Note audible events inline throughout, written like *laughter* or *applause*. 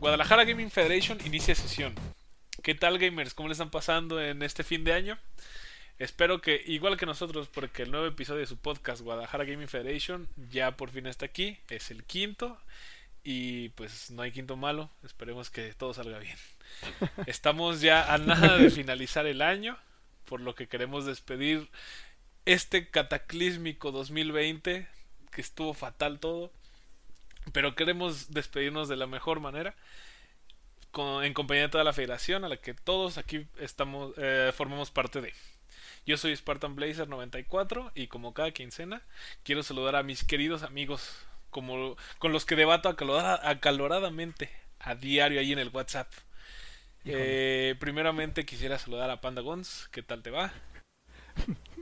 Guadalajara Gaming Federation inicia sesión. ¿Qué tal gamers? ¿Cómo le están pasando en este fin de año? Espero que, igual que nosotros, porque el nuevo episodio de su podcast Guadalajara Gaming Federation ya por fin está aquí, es el quinto y pues no hay quinto malo, esperemos que todo salga bien. *laughs* Estamos ya a nada de finalizar el año, por lo que queremos despedir este cataclísmico 2020, que estuvo fatal todo, pero queremos despedirnos de la mejor manera. en compañía de toda la federación a la que todos aquí estamos eh, formamos parte de. Yo soy Spartan Blazer 94 y como cada quincena quiero saludar a mis queridos amigos como con los que debato acaloradamente a diario ahí en el WhatsApp. Eh, primeramente quisiera saludar a Panda Gons, ¿qué tal te va? *laughs*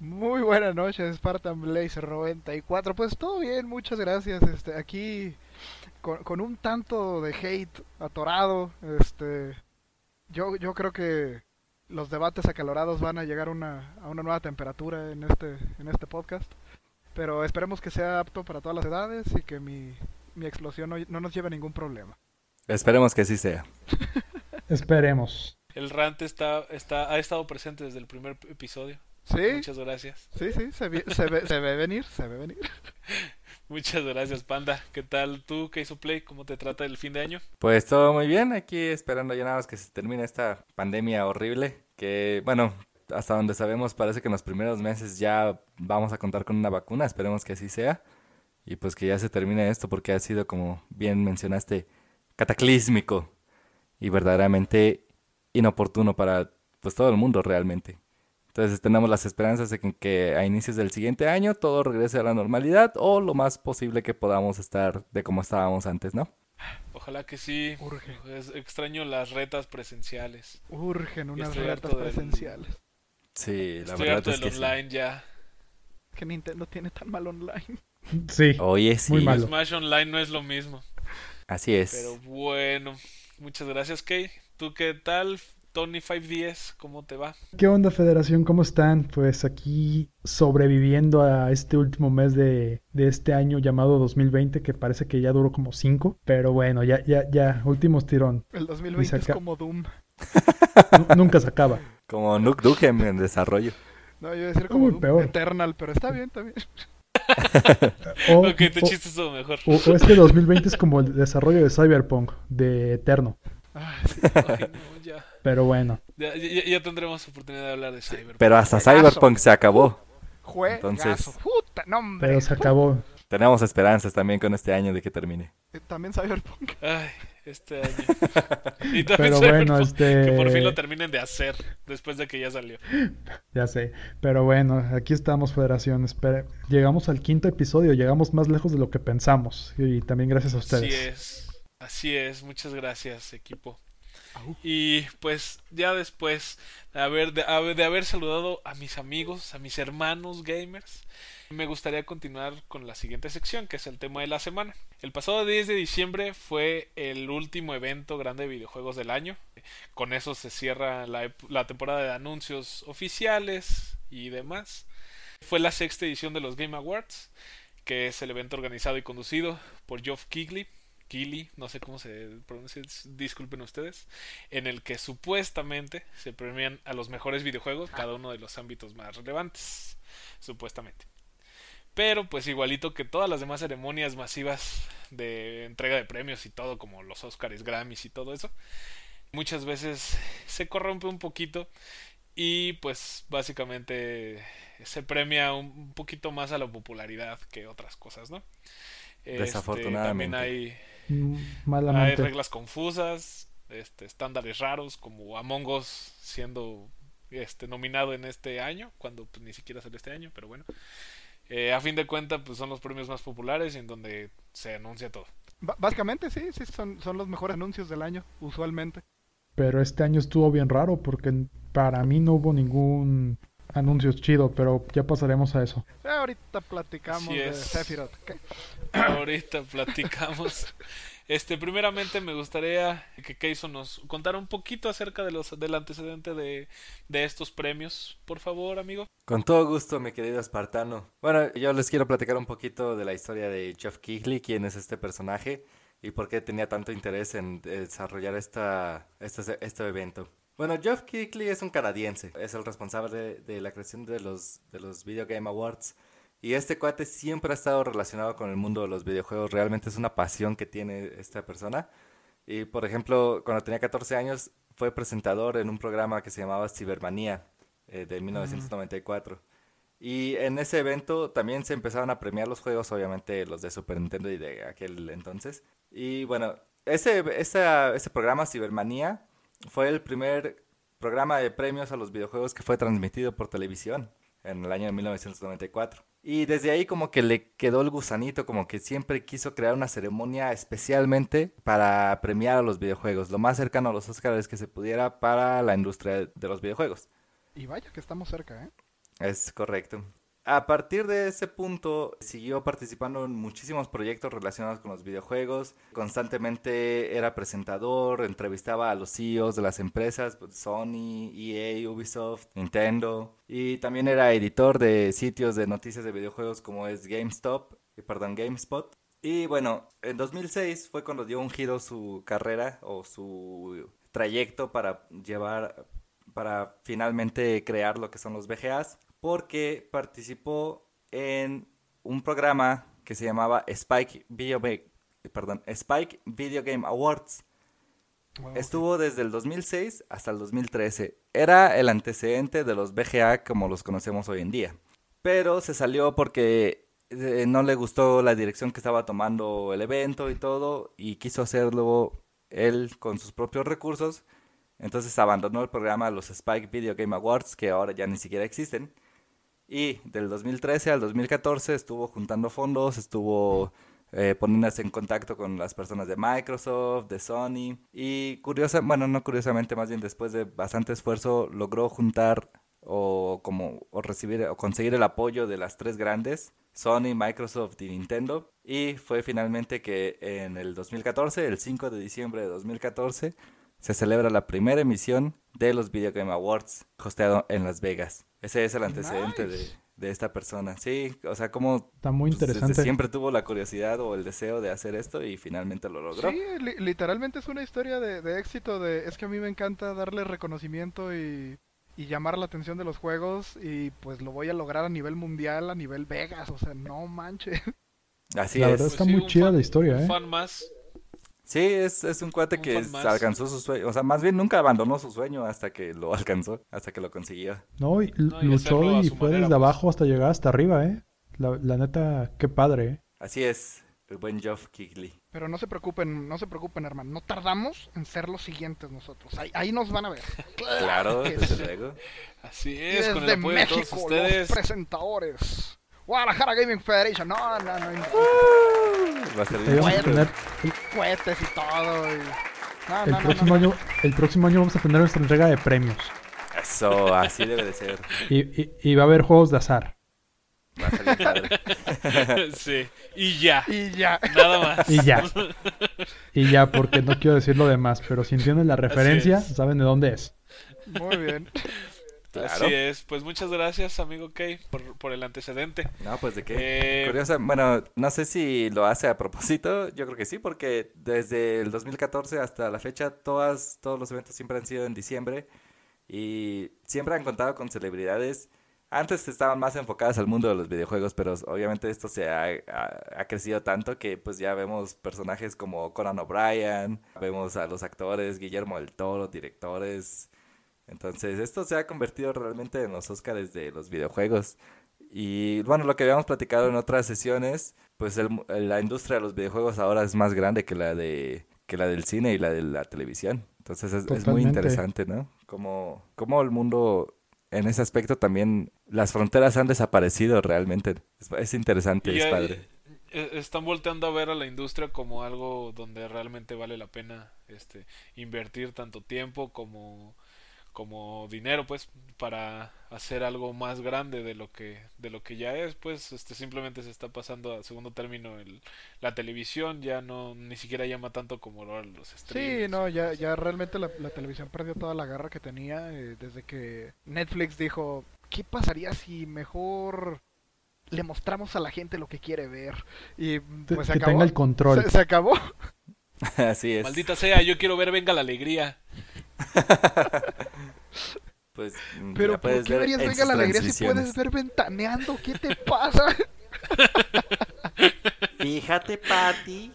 Muy buenas noches, Spartan Blazer 94. Pues todo bien, muchas gracias. Este, aquí con, con, un tanto de hate atorado, este, yo, yo creo que los debates acalorados van a llegar una, a una nueva temperatura en este, en este podcast. Pero esperemos que sea apto para todas las edades y que mi, mi explosión no, nos lleve a ningún problema. Esperemos que sí sea. Esperemos. El rant está, está, ha estado presente desde el primer episodio. Sí. Muchas gracias. Sí, sí, se, se, ve, se ve venir, se ve venir. *laughs* Muchas gracias, Panda. ¿Qué tal tú, ¿Qué hizo Play? ¿Cómo te trata el fin de año? Pues todo muy bien, aquí esperando ya nada más que se termine esta pandemia horrible. Que, bueno, hasta donde sabemos parece que en los primeros meses ya vamos a contar con una vacuna, esperemos que así sea. Y pues que ya se termine esto porque ha sido, como bien mencionaste, cataclísmico y verdaderamente inoportuno para pues todo el mundo realmente. Entonces tenemos las esperanzas de que, a inicios del siguiente año todo regrese a la normalidad o lo más posible que podamos estar de como estábamos antes, ¿no? Ojalá que sí. Urge. extraño las retas presenciales. Urgen unas retas presenciales. Sí, la Estoy verdad es que online ya. Que Nintendo tiene tan mal online. *laughs* Sí. Oye, sí. Muy malo. Smash Online no es lo mismo. Así es. Pero bueno, muchas gracias, Kay. ¿Tú qué tal? Tony 510, ¿cómo te va? ¿Qué onda Federación? ¿Cómo están? Pues aquí sobreviviendo a este último mes de, este año llamado 2020 que parece que ya duró como 5, pero bueno, ya, ya, ya, últimos tirón. El 2020 es como Doom. *laughs* nunca se acaba. Como Nuke Dukem en desarrollo. No, yo iba a decir como peor. Eternal, pero está bien también. *laughs* o, ok, tu chiste estuvo mejor. O, o, es que 2020 es como el desarrollo de Cyberpunk, de Eterno. Pero bueno. Ya, tendremos oportunidad de hablar de Cyberpunk. Pero hasta Cyberpunk se acabó. Entonces, puta, Pero se acabó. Tenemos esperanzas también con este año de que termine. Eh, también Cyberpunk. Ay, este año. *laughs* Y también Pero bueno, este... Que por fin lo terminen de hacer después de que ya salió. *laughs* Ya sé. Pero bueno, aquí estamos, Federación. Espera. Llegamos al quinto episodio. Llegamos más lejos de lo que pensamos. Y también gracias a ustedes. Así es. Así es, muchas gracias equipo. Y pues ya después de haber, saludado a mis amigos, a mis hermanos gamers, me gustaría continuar con la siguiente sección, que es el tema de la semana. El pasado 10 de diciembre fue el último evento grande de videojuegos del año. Con eso se cierra la, la temporada de anuncios oficiales y demás. Fue la sexta edición de los Game Awards, que es el evento organizado y conducido por Geoff Keighley Kili, no sé cómo se pronuncia, disculpen ustedes, en el que supuestamente se premian a los mejores videojuegos, cada uno de los ámbitos más relevantes, supuestamente. Pero pues igualito que todas las demás ceremonias masivas de entrega de premios y todo, como los Oscars, Grammys y todo eso, muchas veces se corrompe un poquito y pues básicamente se premia un poquito más a la popularidad que otras cosas, ¿no? Este, Desafortunadamente. también hay hay reglas confusas, este, estándares raros, como Among Us siendo este, nominado en este año, cuando pues, ni siquiera salió este año, pero bueno. Eh, a fin de cuentas, pues son los premios más populares y en donde se anuncia todo. básicamente sí, sí, son, son los mejores anuncios del año, usualmente. Pero este año estuvo bien raro porque para mí no hubo ningún anuncio chido, pero ya pasaremos a eso. Ahorita platicamos de Sephiroth. *coughs* Ahorita platicamos. Este, primeramente me gustaría que Keiso nos contara un poquito acerca de los, del antecedente de, de, estos premios, por favor, amigo. Con todo gusto, mi querido espartano. Bueno, yo les quiero platicar un poquito de la historia de Jeff Kigley, quién es este personaje. y por qué tenía tanto interés en desarrollar esta, este, este evento. Bueno, Geoff Keighley es un canadiense, es el responsable de, la creación de los, de los Video Game Awards. Y este cuate siempre ha estado relacionado con el mundo de los videojuegos, realmente es una pasión que tiene esta persona. Y por ejemplo, cuando tenía 14 años fue presentador en un programa que se llamaba Cibermanía eh, de 1994. Y en ese evento también se empezaron a premiar los juegos, obviamente los de Super Nintendo y de aquel entonces. Y bueno, ese, ese programa Cibermanía fue el primer programa de premios a los videojuegos que fue transmitido por televisión en el año de 1994. Y desde ahí como que le quedó el gusanito, como que siempre quiso crear una ceremonia especialmente para premiar a los videojuegos, lo más cercano a los Oscars que se pudiera para la industria de los videojuegos. Y vaya que estamos cerca, ¿eh? Es correcto. A partir de ese punto, siguió participando en muchísimos proyectos relacionados con los videojuegos. Constantemente era presentador, entrevistaba a los CEOs de las empresas, pues, Sony, EA, Ubisoft, Nintendo. Y también era editor de sitios de noticias de videojuegos como es GameStop, eh, perdón, GameSpot. Y bueno, en 2006 fue cuando dio un giro su carrera o su trayecto para llevar, para finalmente crear lo que son los VGAs porque participó en un programa que se llamaba Spike Video, perdón, Spike Video Game Awards. Estuvo desde el 2006 hasta el 2013. Era el antecedente de los VGA como los conocemos hoy en día. Pero se salió porque eh, no le gustó la dirección que estaba tomando el evento y todo y quiso hacerlo él con sus propios recursos. Entonces abandonó el programa los Spike Video Game Awards que ahora ya ni siquiera existen y del 2013 al 2014 estuvo juntando fondos, estuvo eh, poniéndose en contacto con las personas de Microsoft, de Sony. Y curiosa, bueno, no curiosamente, más bien después de bastante esfuerzo, logró juntar o como o recibir o conseguir el apoyo de las tres grandes, Sony, Microsoft y Nintendo. Y fue finalmente que en el 2014, el 5 de diciembre de 2014, se celebra la primera emisión de los Video Game Awards, hosteado en Las Vegas. Ese es el antecedente de, esta persona. Sí, o sea, como... Está muy pues, interesante. siempre tuvo la curiosidad o el deseo de hacer esto y finalmente lo logró. Sí, literalmente es una historia de, éxito. De, es que a mí me encanta darle reconocimiento y, y llamar la atención de los juegos y pues lo voy a lograr a nivel mundial, a nivel Vegas. O sea, no manches. Así la es. verdad está muy chida la historia, ¿eh? fan más Sí, es, es un cuate que alcanzó su sueño. O sea, más bien nunca abandonó su sueño hasta que lo *laughs* alcanzó, hasta que lo consiguió. No, y luchó y fue desde pues. abajo hasta llegar hasta arriba, ¿eh? La, la neta, qué padre, ¿eh? Así es, el buen Geoff Kigley. Pero no se preocupen, no se preocupen, hermano. No tardamos en ser los siguientes nosotros. Ahí, ahí nos van a ver. *laughs* claro, desde luego. Así es, con el apoyo México, de todos ustedes. Los presentadores. Guadalajara Gaming Federation. No, no, no. va a ser tener... cohetes y todo. el, próximo Año, el próximo año vamos a tener nuestra entrega de premios. Eso, así debe de ser. Y, y, va a haber juegos de azar. Va a salir padre. *laughs* sí, y ya. Y ya. Nada más. Y ya. Y ya, porque no quiero decir lo demás, pero si entienden la referencia, saben de dónde es. Muy bien. Así es, pues muchas gracias, amigo Kay, por, el antecedente. No, pues de qué. Eh, Curiosa, bueno, no sé si lo hace a propósito, yo creo que sí, porque desde el 2014 hasta la fecha, todas, todos los eventos siempre han sido en diciembre y siempre han contado con celebridades. Antes estaban más enfocadas al mundo de los videojuegos, pero obviamente esto se ha, ha, crecido tanto que pues ya vemos personajes como Conan O'Brien, vemos a los actores, Guillermo del Toro, directores, entonces, esto se ha convertido realmente en los Oscars de los videojuegos. Y bueno, lo que habíamos platicado en otras sesiones, pues la industria de los videojuegos ahora es más grande que la de que la del cine y la de la televisión. Entonces es, muy interesante, ¿no? Como, como el mundo en ese aspecto también las fronteras han desaparecido realmente. Es, interesante, es padre. Eh, están volteando a ver a la industria como algo donde realmente vale la pena este invertir tanto tiempo como como dinero pues para hacer algo más grande de lo que de lo que ya es pues este simplemente se está pasando a segundo término el, la televisión ya no ni siquiera llama tanto como los streams sí no ya ya realmente la, televisión perdió toda la garra que tenía eh, desde que Netflix dijo qué pasaría si mejor le mostramos a la gente lo que quiere ver y pues que tenga el control. Se acabó *laughs* Así es. Maldita sea, yo quiero ver Venga la Alegría. *laughs* Pues, mm, Pero ¿por puedes qué ver verías en Venga la Alegría si puedes ver ventaneando? ¿Qué te pasa? *laughs* Fíjate, Patty.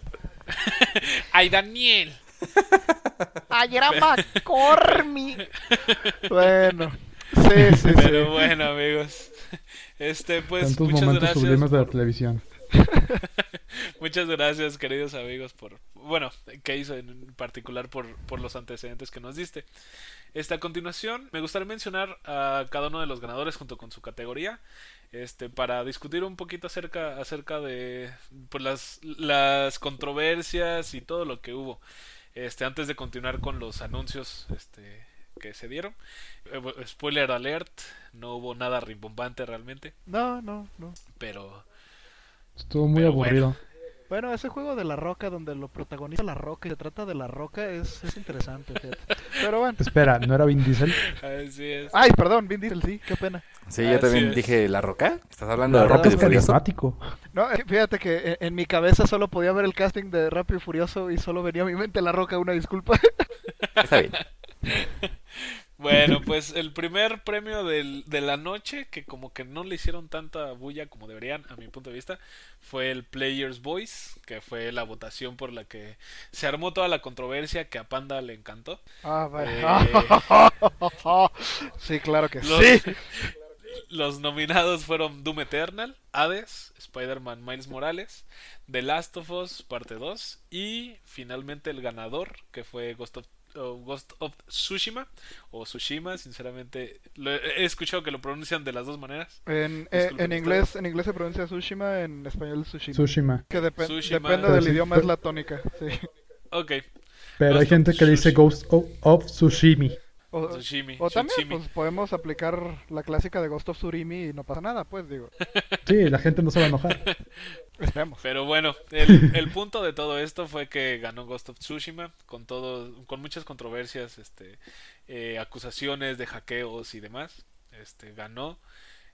¡Ay, Daniel! Ayer era McCormick. Bueno, sí, sí, Pero sí. bueno, amigos. Este, pues, Tantos muchas momentos gracias. sublimes de la televisión. *laughs* Muchas gracias, queridos amigos, por, bueno, que hizo en particular por, por los antecedentes que nos diste. Este, a continuación, me gustaría mencionar a cada uno de los ganadores junto con su categoría, este, para discutir un poquito acerca, acerca de pues, las, las controversias y todo lo que hubo. Este, antes de continuar con los anuncios, este, que se dieron. Eh, spoiler alert, no hubo nada rimbombante realmente, No, no, no. pero Estuvo muy Pero aburrido. Bueno, ese juego de la roca donde lo protagoniza la roca y se trata de la roca es, es interesante, fíjate. Pero bueno. Espera, ¿no era Vin Diesel? así es. Ay, perdón, Vin Diesel, sí, qué pena. Sí, yo Así también es. dije, ¿La Roca? ¿Estás hablando La de Rápido y Furioso? carismático. No, eh, fíjate que en, en mi cabeza solo podía ver el casting de Rápido y Furioso y solo venía a mi mente la roca, una disculpa. Está bien. *laughs* Bueno, *laughs* pues el primer premio del- de la noche, que como que no le hicieron tanta bulla como deberían, a mi punto de vista, fue el Player's Voice, que fue la votación por la que se armó toda la controversia que a Panda le encantó. Ah, vale. Eh, *laughs* sí, claro que los, sí. *laughs* los nominados fueron Doom Eternal, Hades, Spider-Man Miles Morales, The Last of Us Parte 2 y finalmente el ganador, que fue Ghost of, o Ghost of Tsushima o Tsushima, sinceramente lo he he escuchado que lo pronuncian de las dos maneras. En, eh, en inglés en inglés se pronuncia Tsushima, en español Tsushima. Tsushima. que depe- Tsushima. depende Pero del sí, idioma, es la tónica. Sí. Ok, Pero hay Ghost gente que dice Tsushima. Ghost of, of Tsushimi. O, Tsushimi. o también Tsushimi. pues, podemos aplicar la clásica de Ghost of Tsurimi y no pasa nada, pues digo. *laughs* Sí, la gente no se va a enojar. *laughs* Esperemos. Pero bueno, el, el punto de todo esto fue que ganó Ghost of Tsushima con todo, con muchas controversias, este, eh, acusaciones de hackeos y demás. Este ganó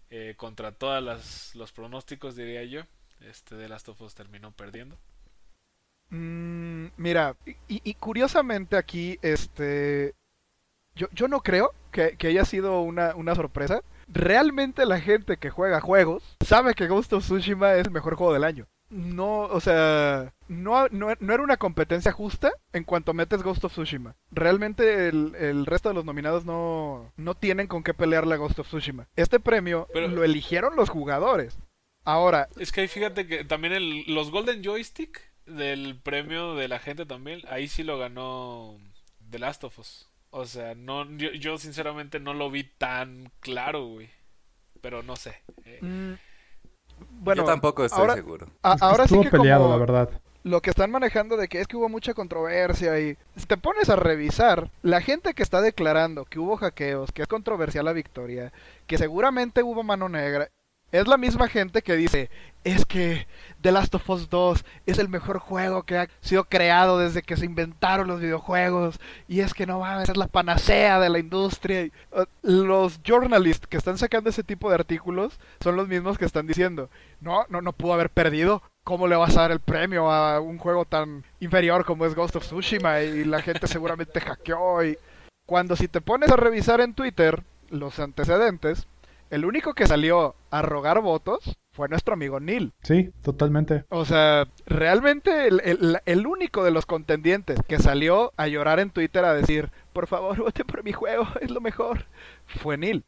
eh, contra todas las los pronósticos diría yo. Este de Last of Us terminó perdiendo. Mm, mira, y, y curiosamente aquí, este, yo, yo no creo que, que haya sido una, una sorpresa. Realmente la gente que juega juegos sabe que Ghost of Tsushima es el mejor juego del año. No, o sea, no, no, no era una competencia justa en cuanto metes Ghost of Tsushima. Realmente el, el resto de los nominados no, no tienen con qué pelearle a Ghost of Tsushima. Este premio Pero- lo eligieron los jugadores. Ahora, Es que ahí fíjate que también el, los Golden Joystick del premio de la gente también, ahí sí lo ganó The Last of Us. O sea, no, yo, yo sinceramente no lo vi tan claro, güey. Pero no sé. Eh, mm, bueno, Yo tampoco estoy ahora- seguro. a- ahora sí Estuvo que peleado, como- la verdad. lo que están manejando de que es que hubo mucha controversia y si te pones a revisar, la gente que está declarando que hubo hackeos, que es controversial la victoria, que seguramente hubo mano negra, es la misma gente que dice, es que The Last of Us 2 es el mejor juego que ha sido creado desde que se inventaron los videojuegos y es que no mames, es la panacea de la industria. Los journalists que están sacando ese tipo de artículos son los mismos que están diciendo, no, no, no pudo haber perdido. ¿Cómo le vas a dar el premio a un juego tan inferior como es Ghost of Tsushima? Y la gente seguramente *laughs* hackeó. Y cuando si te pones a revisar en Twitter los antecedentes, el único que salió a rogar votos fue nuestro amigo Neil. Sí, totalmente. O sea, realmente el, el- el único de los contendientes que salió a llorar en Twitter a decir, por favor, *laughs* voten por mi juego, es lo mejor, fue Neil.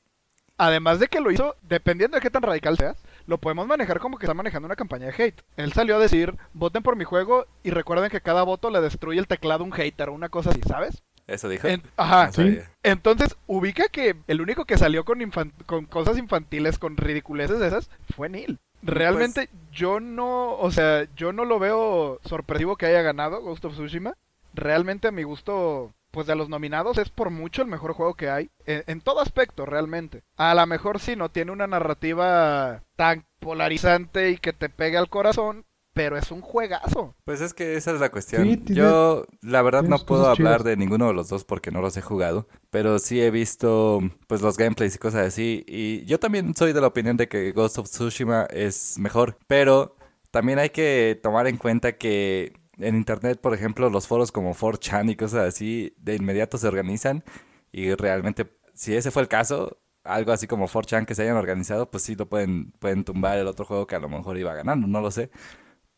Además de que lo hizo, dependiendo de qué tan radical seas, lo podemos manejar como que está manejando una campaña de hate. Él salió a decir, voten por mi juego y recuerden que cada voto le destruye el teclado a un hater o una cosa así, ¿sabes? ¿Eso dijo? En- ajá, No sí. sabía. entonces, ubica que el único que salió con, con cosas infantiles, con ridiculeces de esas, fue Neil. Realmente yo no, o sea, yo no lo veo sorpresivo que haya ganado Ghost of Tsushima. Realmente a mi gusto, pues de los nominados es por mucho el mejor juego que hay, en, en todo aspecto realmente. A lo mejor sí no tiene una narrativa tan polarizante y que te pegue al corazón, pero es un juegazo. Pues es que esa es la cuestión. Sí, tiene- Yo, la verdad, no puedo hablar chidas. de ninguno de los dos porque no los he jugado. Pero sí he visto, pues, los gameplays y cosas así. Y yo también soy de la opinión de que Ghost of Tsushima es mejor. Pero también hay que tomar en cuenta que en internet, por ejemplo, los foros como 4chan y cosas así, de inmediato se organizan y realmente, si ese fue el caso, algo así como 4chan que se hayan organizado, pues sí lo pueden, pueden tumbar el otro juego que a lo mejor iba ganando, no lo sé.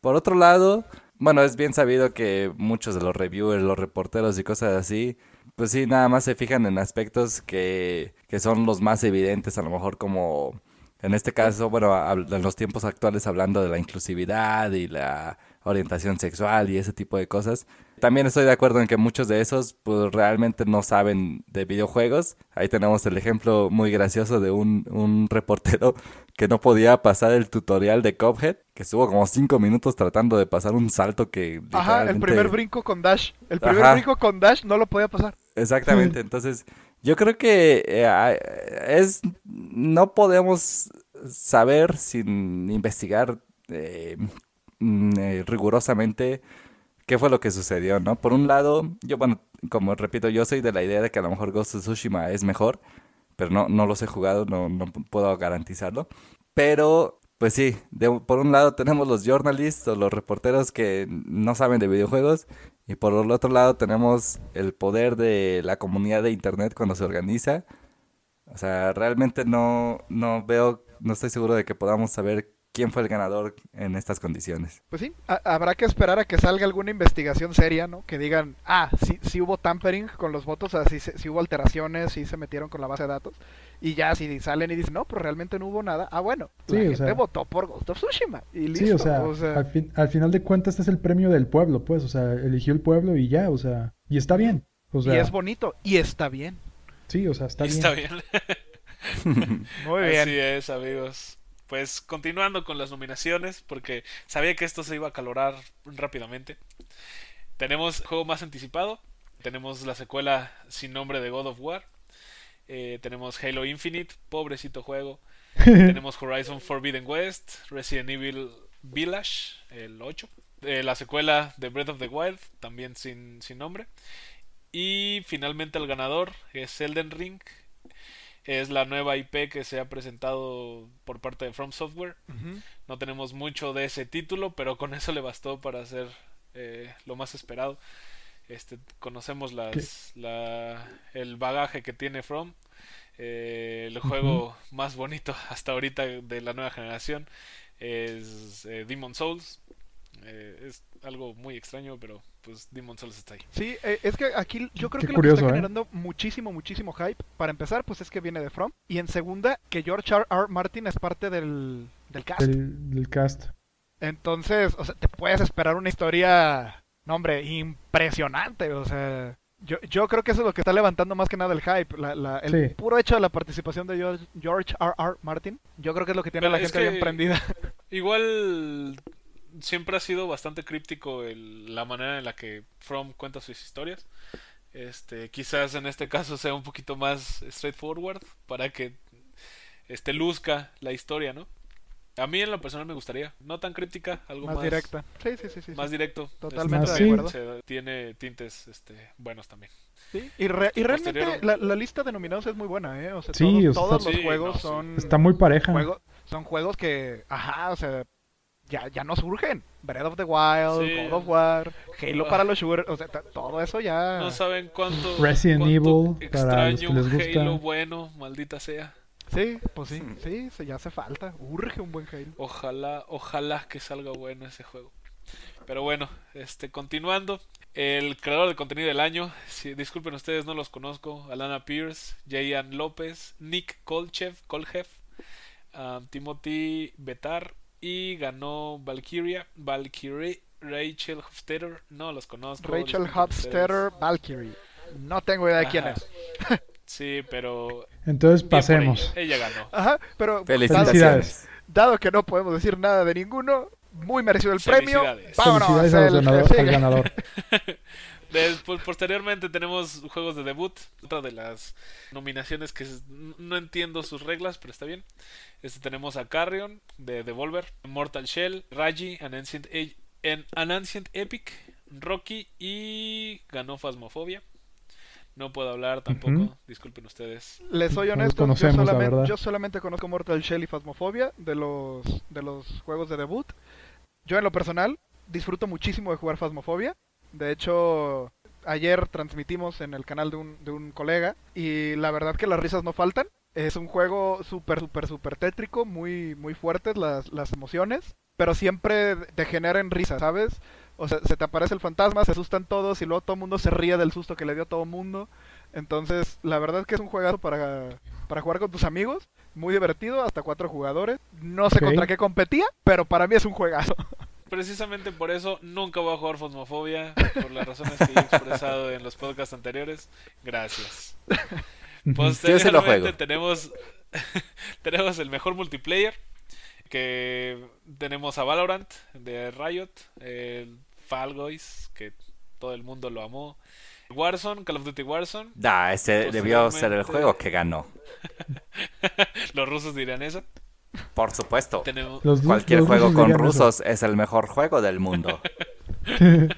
Por otro lado, bueno, es bien sabido que muchos de los reviewers, los reporteros y cosas así, pues sí, nada más se fijan en aspectos que, que son los más evidentes, a lo mejor como en este caso, bueno, en los tiempos actuales hablando de la inclusividad y la orientación sexual y ese tipo de cosas. También estoy de acuerdo en que muchos de esos pues realmente no saben de videojuegos. Ahí tenemos el ejemplo muy gracioso de un, un reportero que no podía pasar el tutorial de Cuphead, que estuvo como cinco minutos tratando de pasar un salto que... Ajá, el primer brinco con Dash. El primer brinco con Dash no lo podía pasar. Exactamente, entonces yo creo que eh, es... No podemos saber sin investigar eh, mm, eh, rigurosamente qué fue lo que sucedió, ¿no? Por un lado, yo, bueno, como repito, yo soy de la idea de que a lo mejor Ghost of Tsushima es mejor, pero no, no los he jugado, no, no puedo garantizarlo. Pero, pues sí, por un lado tenemos los journalists o los reporteros que no saben de videojuegos, y por el otro lado tenemos el poder de la comunidad de Internet cuando se organiza. O sea, realmente no, no veo, no estoy seguro de que podamos saber quién fue el ganador en estas condiciones. Pues sí, habrá que esperar a que salga alguna investigación seria, ¿no? Que digan, ah, sí, sí hubo tampering con los votos, o sea, sí, hubo alteraciones, sí se metieron con la base de datos. Y ya si salen y dicen, no, pues realmente no hubo nada, ah, bueno, la gente votó por Ghost of Tsushima. Y listo, sí, o sea, Al, al, final de cuentas este es el premio del pueblo, pues, o sea, eligió el pueblo y ya, o sea, y está bien. O sea, y es bonito, y está bien. Sí, o sea, está bien. Está bien. *laughs* Muy bien. Así es, amigos pues continuando con las nominaciones, porque sabía que esto se iba a calorar rápidamente. Tenemos juego más anticipado, tenemos la secuela sin nombre de God of War, eh, tenemos Halo Infinite, pobrecito juego, *laughs* tenemos Horizon Forbidden West, Resident Evil Village, el 8, eh, la secuela de Breath of the Wild, también sin, sin nombre, y finalmente el ganador es Elden Ring, es la nueva IP que se ha presentado por parte de From Software. No tenemos mucho de ese título, pero con eso le bastó para hacer eh, lo más esperado. Este, conocemos las, la, el bagaje que tiene From. Eh, el juego más bonito *laughs* hasta ahorita de la nueva generación es eh, Demon Souls. Es algo muy extraño, pero pues Demon Souls está ahí. Sí, eh, es que aquí yo creo que lo que está ¿eh? generando muchísimo, muchísimo hype, para empezar, pues es que viene de From. Y en segunda, que George R. R. Martin es parte del, del cast. Del, cast. Entonces, o sea, te puedes esperar una historia, no hombre, impresionante, o sea... Yo, yo creo que eso es lo que está levantando más que nada el hype, la, el puro hecho de la participación de George, R. R. Martin. Yo creo que es lo que tiene la gente bien prendida. Igual siempre ha sido bastante críptico el, la manera en la que From cuenta sus historias. Este, quizás en este caso sea un poquito más straightforward para que este luzca la historia, ¿no? A mí en lo personal me gustaría, no tan críptica, algo más, directa. Sí, sí, sí, sí. Más directo. Totalmente de acuerdo. tiene tintes este, buenos también. Sí, y, y realmente la, la, lista de nominados es muy buena, ¿eh? O sea, todos, todos los juegos son... Está muy pareja. son juegos que, ajá, o sea, ya, ya no surgen. Breath of the Wild, God of War, Halo para los shooters, o sea, todo eso ya. No saben cuánto. Resident Evil, extraño un Halo bueno, maldita sea. Sí, pues sí, sí, ya hace falta. Urge un buen Halo. Ojalá, ojalá que salga bueno ese juego. Pero bueno, este, continuando. El creador de contenido del año, si, disculpen ustedes, no los conozco. Alana Pierce, Jayan López, Nick Kolchev, Kolchev, um, Timothy Betar, y ganó Valkyria, Valkyrie, Rachel Hofstetter, no los conozco. Rachel Hofstetter, Valkyrie. No tengo idea de quién es. sí, pero. Entonces pasemos. Ella ganó. Ajá, pero. Felicidades. Dado, que no podemos decir nada de ninguno, muy merecido el premio. Vámonos. Felicidades al ganador. *laughs* Después, posteriormente tenemos juegos de debut, otra de las nominaciones que no entiendo sus reglas, pero está bien. Este tenemos a Carrion de Devolver, Mortal Shell, Raji, An Ancient, An Ancient Epic, Rocky y ganó Phasmophobia. No puedo hablar tampoco, disculpen ustedes. Les soy honesto, yo, solamente, yo, solamente, conozco Mortal Shell y Phasmophobia de los, de los juegos de debut. Yo en lo personal disfruto muchísimo de jugar Phasmophobia. De hecho, ayer transmitimos en el canal de un, de un colega y la verdad que las risas no faltan. Es un juego súper, súper, súper tétrico, muy, muy fuertes las, las emociones, pero siempre te genera en risa, ¿sabes? O sea, se te aparece el fantasma, se asustan todos y luego todo el mundo se ríe del susto que le dio a todo el mundo. Entonces, la verdad es que es un juegazo para, para jugar con tus amigos. Muy divertido, hasta cuatro jugadores. No sé contra qué competía, pero para mí es un juegazo. *laughs* Precisamente por eso nunca voy a jugar Fosmofobia, por las razones que he expresado en los podcasts anteriores. Gracias. Posteriormente tenemos, *laughs* tenemos el mejor multiplayer, que tenemos a Valorant de Riot, el Fall Guys, que todo el mundo lo amó, Warzone, Call of Duty Warzone, Da, ese debió ser el juego que ganó. *laughs* los rusos dirán eso. Por supuesto. Tenemos, Los- Cualquier los juego rusos con eso. rusos es el mejor juego del mundo. *laughs*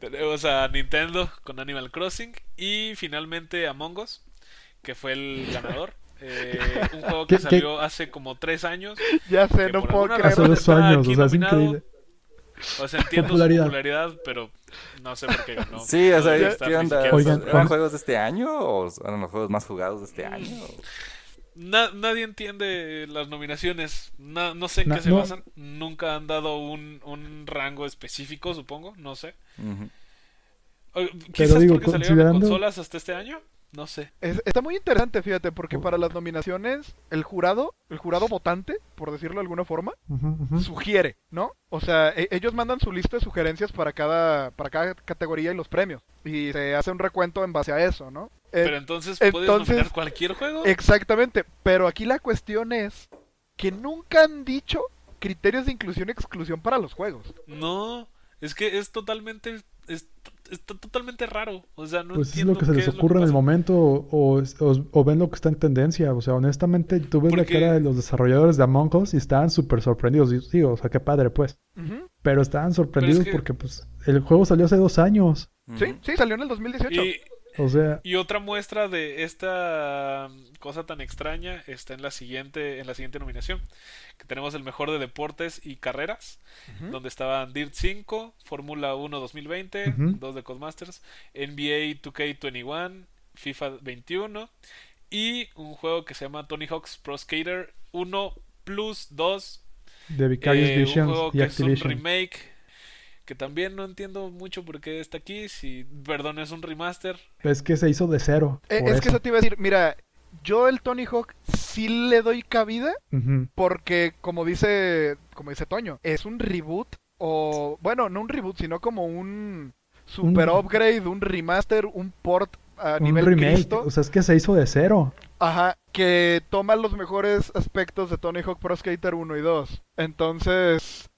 tenemos a Nintendo con Animal Crossing y finalmente Among Us, que fue el ganador. Eh, un juego que ¿Qué- qué? salió hace como tres años. ya sé, no puedo alguna creer. Hace años, o sea, es increíble. O sea, entiendo Popularidad. su popularidad, pero no sé por qué ganó. Sí, o sea, ¿qué onda? ¿Eran juegos de este año o eran los juegos más jugados de este año? Na- nadie entiende las nominaciones. Na- no sé en Na- qué se no. basan. Nunca han dado un, un rango específico, supongo. No sé. O- Quizás digo, porque salieron en consolas hasta este año. No sé. Es- está muy interesante, fíjate, porque para las nominaciones, el jurado, el jurado votante, por decirlo de alguna forma, sugiere, ¿no? O sea, e- ellos mandan su lista de sugerencias para cada, para cada categoría y los premios. Y se hace un recuento en base a eso, ¿no? Eh, Pero entonces puedes entonces- nominar cualquier juego. Exactamente, pero aquí la cuestión es que nunca han dicho criterios de inclusión y exclusión para los juegos. No, es que es totalmente. Es, está totalmente raro. O sea, no Pues es lo que se les es ocurre en el momento o, o- o ven lo que está en tendencia. O sea, honestamente, tú ves la cara de los desarrolladores de Among Us y estaban súper sorprendidos. Y digo, o sea, qué padre, pues. Pero estaban sorprendidos que- porque, pues, el juego salió hace dos años. Sí, sí, salió en el 2018. Y, O sea, y otra muestra de esta cosa tan extraña está en la siguiente, en la siguiente nominación. Que tenemos el mejor de deportes y carreras. Ujú. Donde estaban Dirt 5, Fórmula 1 2020, Ujú. 2 de Codemasters, NBA 2K21, FIFA 21 y un juego que se llama Tony Hawk's Pro Skater 1 Plus 2 de Vicarious Eh, un Visions juego y que es un remake que también no entiendo mucho por qué está aquí. Si, perdón, es un remaster. Es que se hizo de cero. Eh, es que eso. te iba a decir, mira, yo el Tony Hawk sí le doy cabida porque como dice, como dice Toño, es un reboot o bueno, no un reboot, sino como un super Un- upgrade, un remaster, un port a Un nivel remake. Cristo, O sea, es que se hizo de cero. ajá, que toma los mejores aspectos de Tony Hawk Pro Skater 1 y 2. Entonces,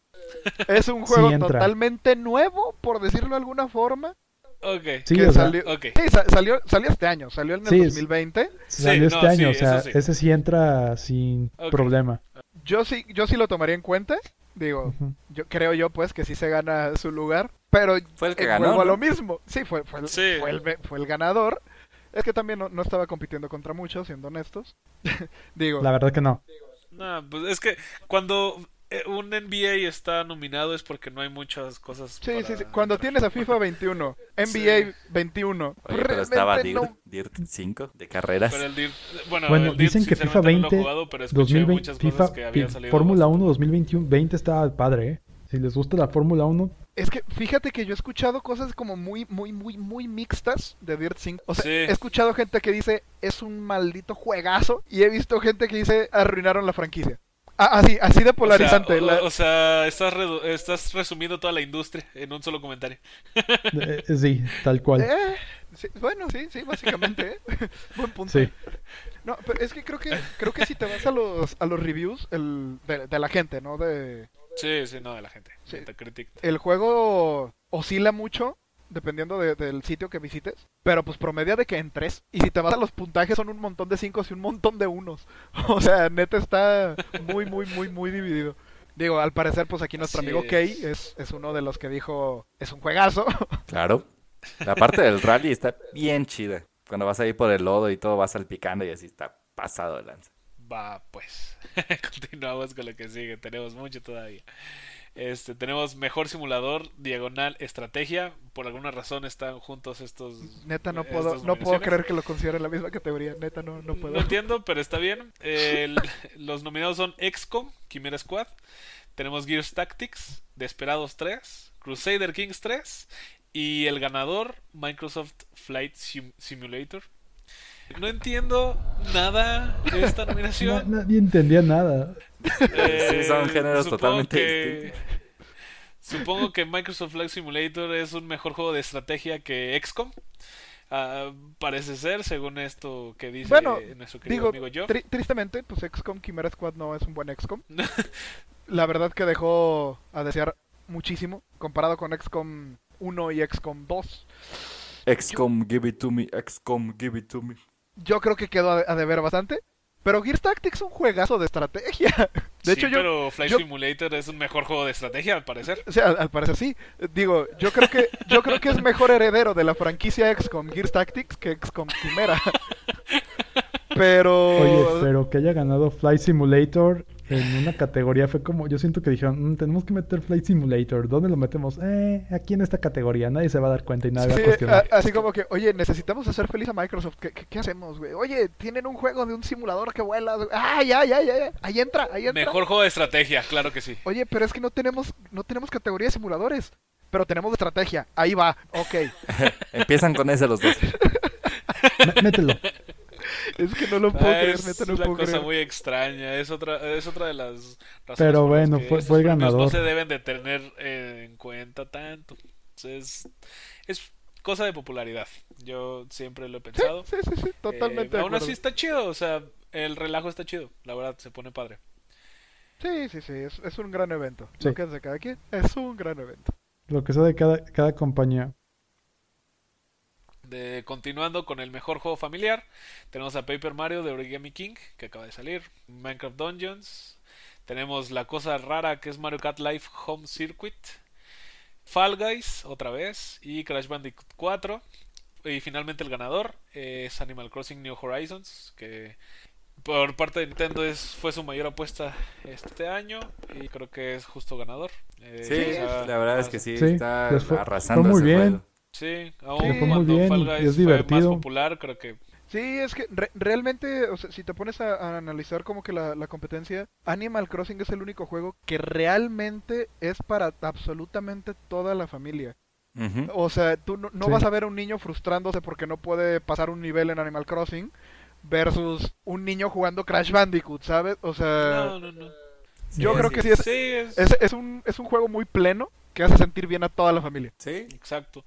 es un juego totalmente nuevo, por decirlo de alguna forma. Ok. Sí, que o sea, salió, sí, salió, salió este año, salió en el Sí, es- 2020. Salió no, este año, sí, o sea, ese sí entra sin problema. Yo sí, yo sí lo tomaría en cuenta. Digo, yo creo yo pues que sí se gana su lugar, pero Fue el que ganó, lo mismo. Sí, fue, fue, el, Sí. fue, el, ve- fue el ganador. Es que también no, no estaba compitiendo contra muchos, siendo honestos. *laughs* Digo, La verdad que no. No, pues es que cuando un NBA está nominado es porque no hay muchas cosas. sí, para sí, sí. Cuando tienes a FIFA 21, NBA *laughs* Sí. 21, Oye, pero estaba Dirt, no- Dirt 5 de carreras. Pero el Dirt, bueno, Bueno, el Dirt dicen que FIFA sinceramente no lo he 20, jugado, pero escuché 2020, muchas FIFA. Fórmula 1 bastante. 2021 20 está padre, ¿eh? Si les gusta la Fórmula 1, Es que fíjate que yo he escuchado cosas como muy, muy, muy, muy mixtas de Dirt 5. O sea, Sí. he escuchado gente que dice es un maldito juegazo y he visto gente que dice arruinaron la franquicia. Ah, así, así de polarizante. O sea, la- o- o sea, estás, redu- estás resumiendo toda la industria en un solo comentario. eh, sí, tal cual. Eh, sí, bueno, sí, sí, básicamente. ¿eh? *laughs* Buen punto. Sí. No, pero es que creo que creo que si te vas a los a los reviews el, de, de la gente, ¿no? De Sí, sí, no, de la gente. Sí. El juego oscila mucho dependiendo de- del sitio que visites, pero pues promedia de que en tres. Y si te vas a los puntajes son un montón de cinco y un montón de unos. *laughs* O sea, neta está muy, muy, muy, muy dividido. Digo, al parecer, pues aquí nuestro Así amigo es. Kay es, es uno de los que dijo, es un juegazo. *laughs* Claro. La parte del rally está bien chida. Cuando vas ahí por el lodo y todo va salpicando y así está pasado de lanza. Va, pues. *laughs* Continuamos con lo que sigue. Tenemos mucho todavía. Este, tenemos mejor simulador, diagonal, estrategia. Por alguna razón están juntos estos. Neta, no estas puedo, no puedo creer que lo consideren en la misma categoría. Neta, no, no puedo. No entiendo, pero está bien. *laughs* Los nominados son XCOM, Chimera Squad. Tenemos Gears Tactics, Desperados 3, Crusader Kings 3 y el ganador, Microsoft Flight Sim- Simulator. No entiendo nada de esta *laughs* Na- nominación. nadie entendía nada. Eh, Sí, son géneros supongo totalmente que- Supongo que Microsoft Flight Simulator es un mejor juego de estrategia que XCOM. Ah, parece ser, según esto que dice Bueno, nuestro querido Digo, amigo Joe. tri- tristemente, pues XCOM Chimera Squad no es un buen XCOM. *laughs* La verdad que dejó a desear muchísimo comparado con XCOM 1 y XCOM 2. XCOM, give it to me. XCOM, give it to me. Yo creo que quedó a, a deber bastante. Pero Gears Tactics es un juegazo de estrategia. *laughs* De Sí, hecho, yo, pero Flight yo- Simulator es un mejor juego de estrategia, al parecer. o sea, al, al parecer sí. Digo, yo creo que yo creo que es mejor heredero de la franquicia XCOM Gears Tactics que XCOM Chimera. *laughs* Pero Oye, pero que haya ganado Flight Simulator en una categoría fue como, yo siento que dijeron, "Mm, tenemos que meter Flight Simulator, ¿dónde lo metemos? Eh, aquí en esta categoría, nadie se va a dar cuenta y nadie va Sí, a cuestionar. a- así como que, oye, necesitamos hacer feliz a Microsoft. ¿Qué, qué- qué hacemos, güey? Oye, tienen un juego de un simulador que vuela. Ah, ya, ya, ya, ya. Ahí entra, ahí entra. Mejor juego de estrategia, claro que sí. Oye, pero es que no tenemos, no tenemos categoría de simuladores. Pero tenemos de estrategia. Ahí va. Ok. *laughs* Empiezan con ese los dos. *laughs* Mé- Mételo. *laughs* Es que no lo puedo Ah, creer, es neta, no una puedo cosa creer. muy extraña, es otra, es otra de las razones Pero bueno, que fue- fue el premios No ganador. se deben de tener eh, en cuenta tanto. Es, es cosa de popularidad. Yo siempre lo he pensado. Sí, sí, sí, totalmente. Eh, de aún acuerdo. así está chido, o sea, el relajo está chido. La verdad, se pone padre. Sí, sí, sí, es, es un gran evento. Sí. Lo que es de cada quien es un gran evento. Lo que sea de cada, cada compañía. De, continuando con el mejor juego familiar, tenemos a Paper Mario de Origami King, que acaba de salir, Minecraft Dungeons, tenemos la cosa rara que es Mario Kart Live Home Circuit, Fall Guys otra vez y Crash Bandicoot 4 y finalmente el ganador es Animal Crossing New Horizons que por parte de Nintendo es, fue su mayor apuesta este año y creo que es justo ganador. Eh, Sí, la verdad es que sí, Sí, está fue- arrasando fue muy ese bien. juego. Sí, Sí, aún muy cuando bien, Fall y Guys es fue más divertido. popular, creo que Sí, es que re- realmente, o sea, si te pones a, a analizar como que la, la competencia, Animal Crossing es el único juego que realmente es para absolutamente toda la familia. O sea, tú no, no Sí. vas a ver a un niño frustrándose porque no puede pasar un nivel en Animal Crossing versus un niño jugando Crash Bandicoot, ¿sabes? O sea, No, no, no. yo Sí, creo sí. que sí es, Sí, es, es, es un, es un juego muy pleno que hace sentir bien a toda la familia. Sí, exacto.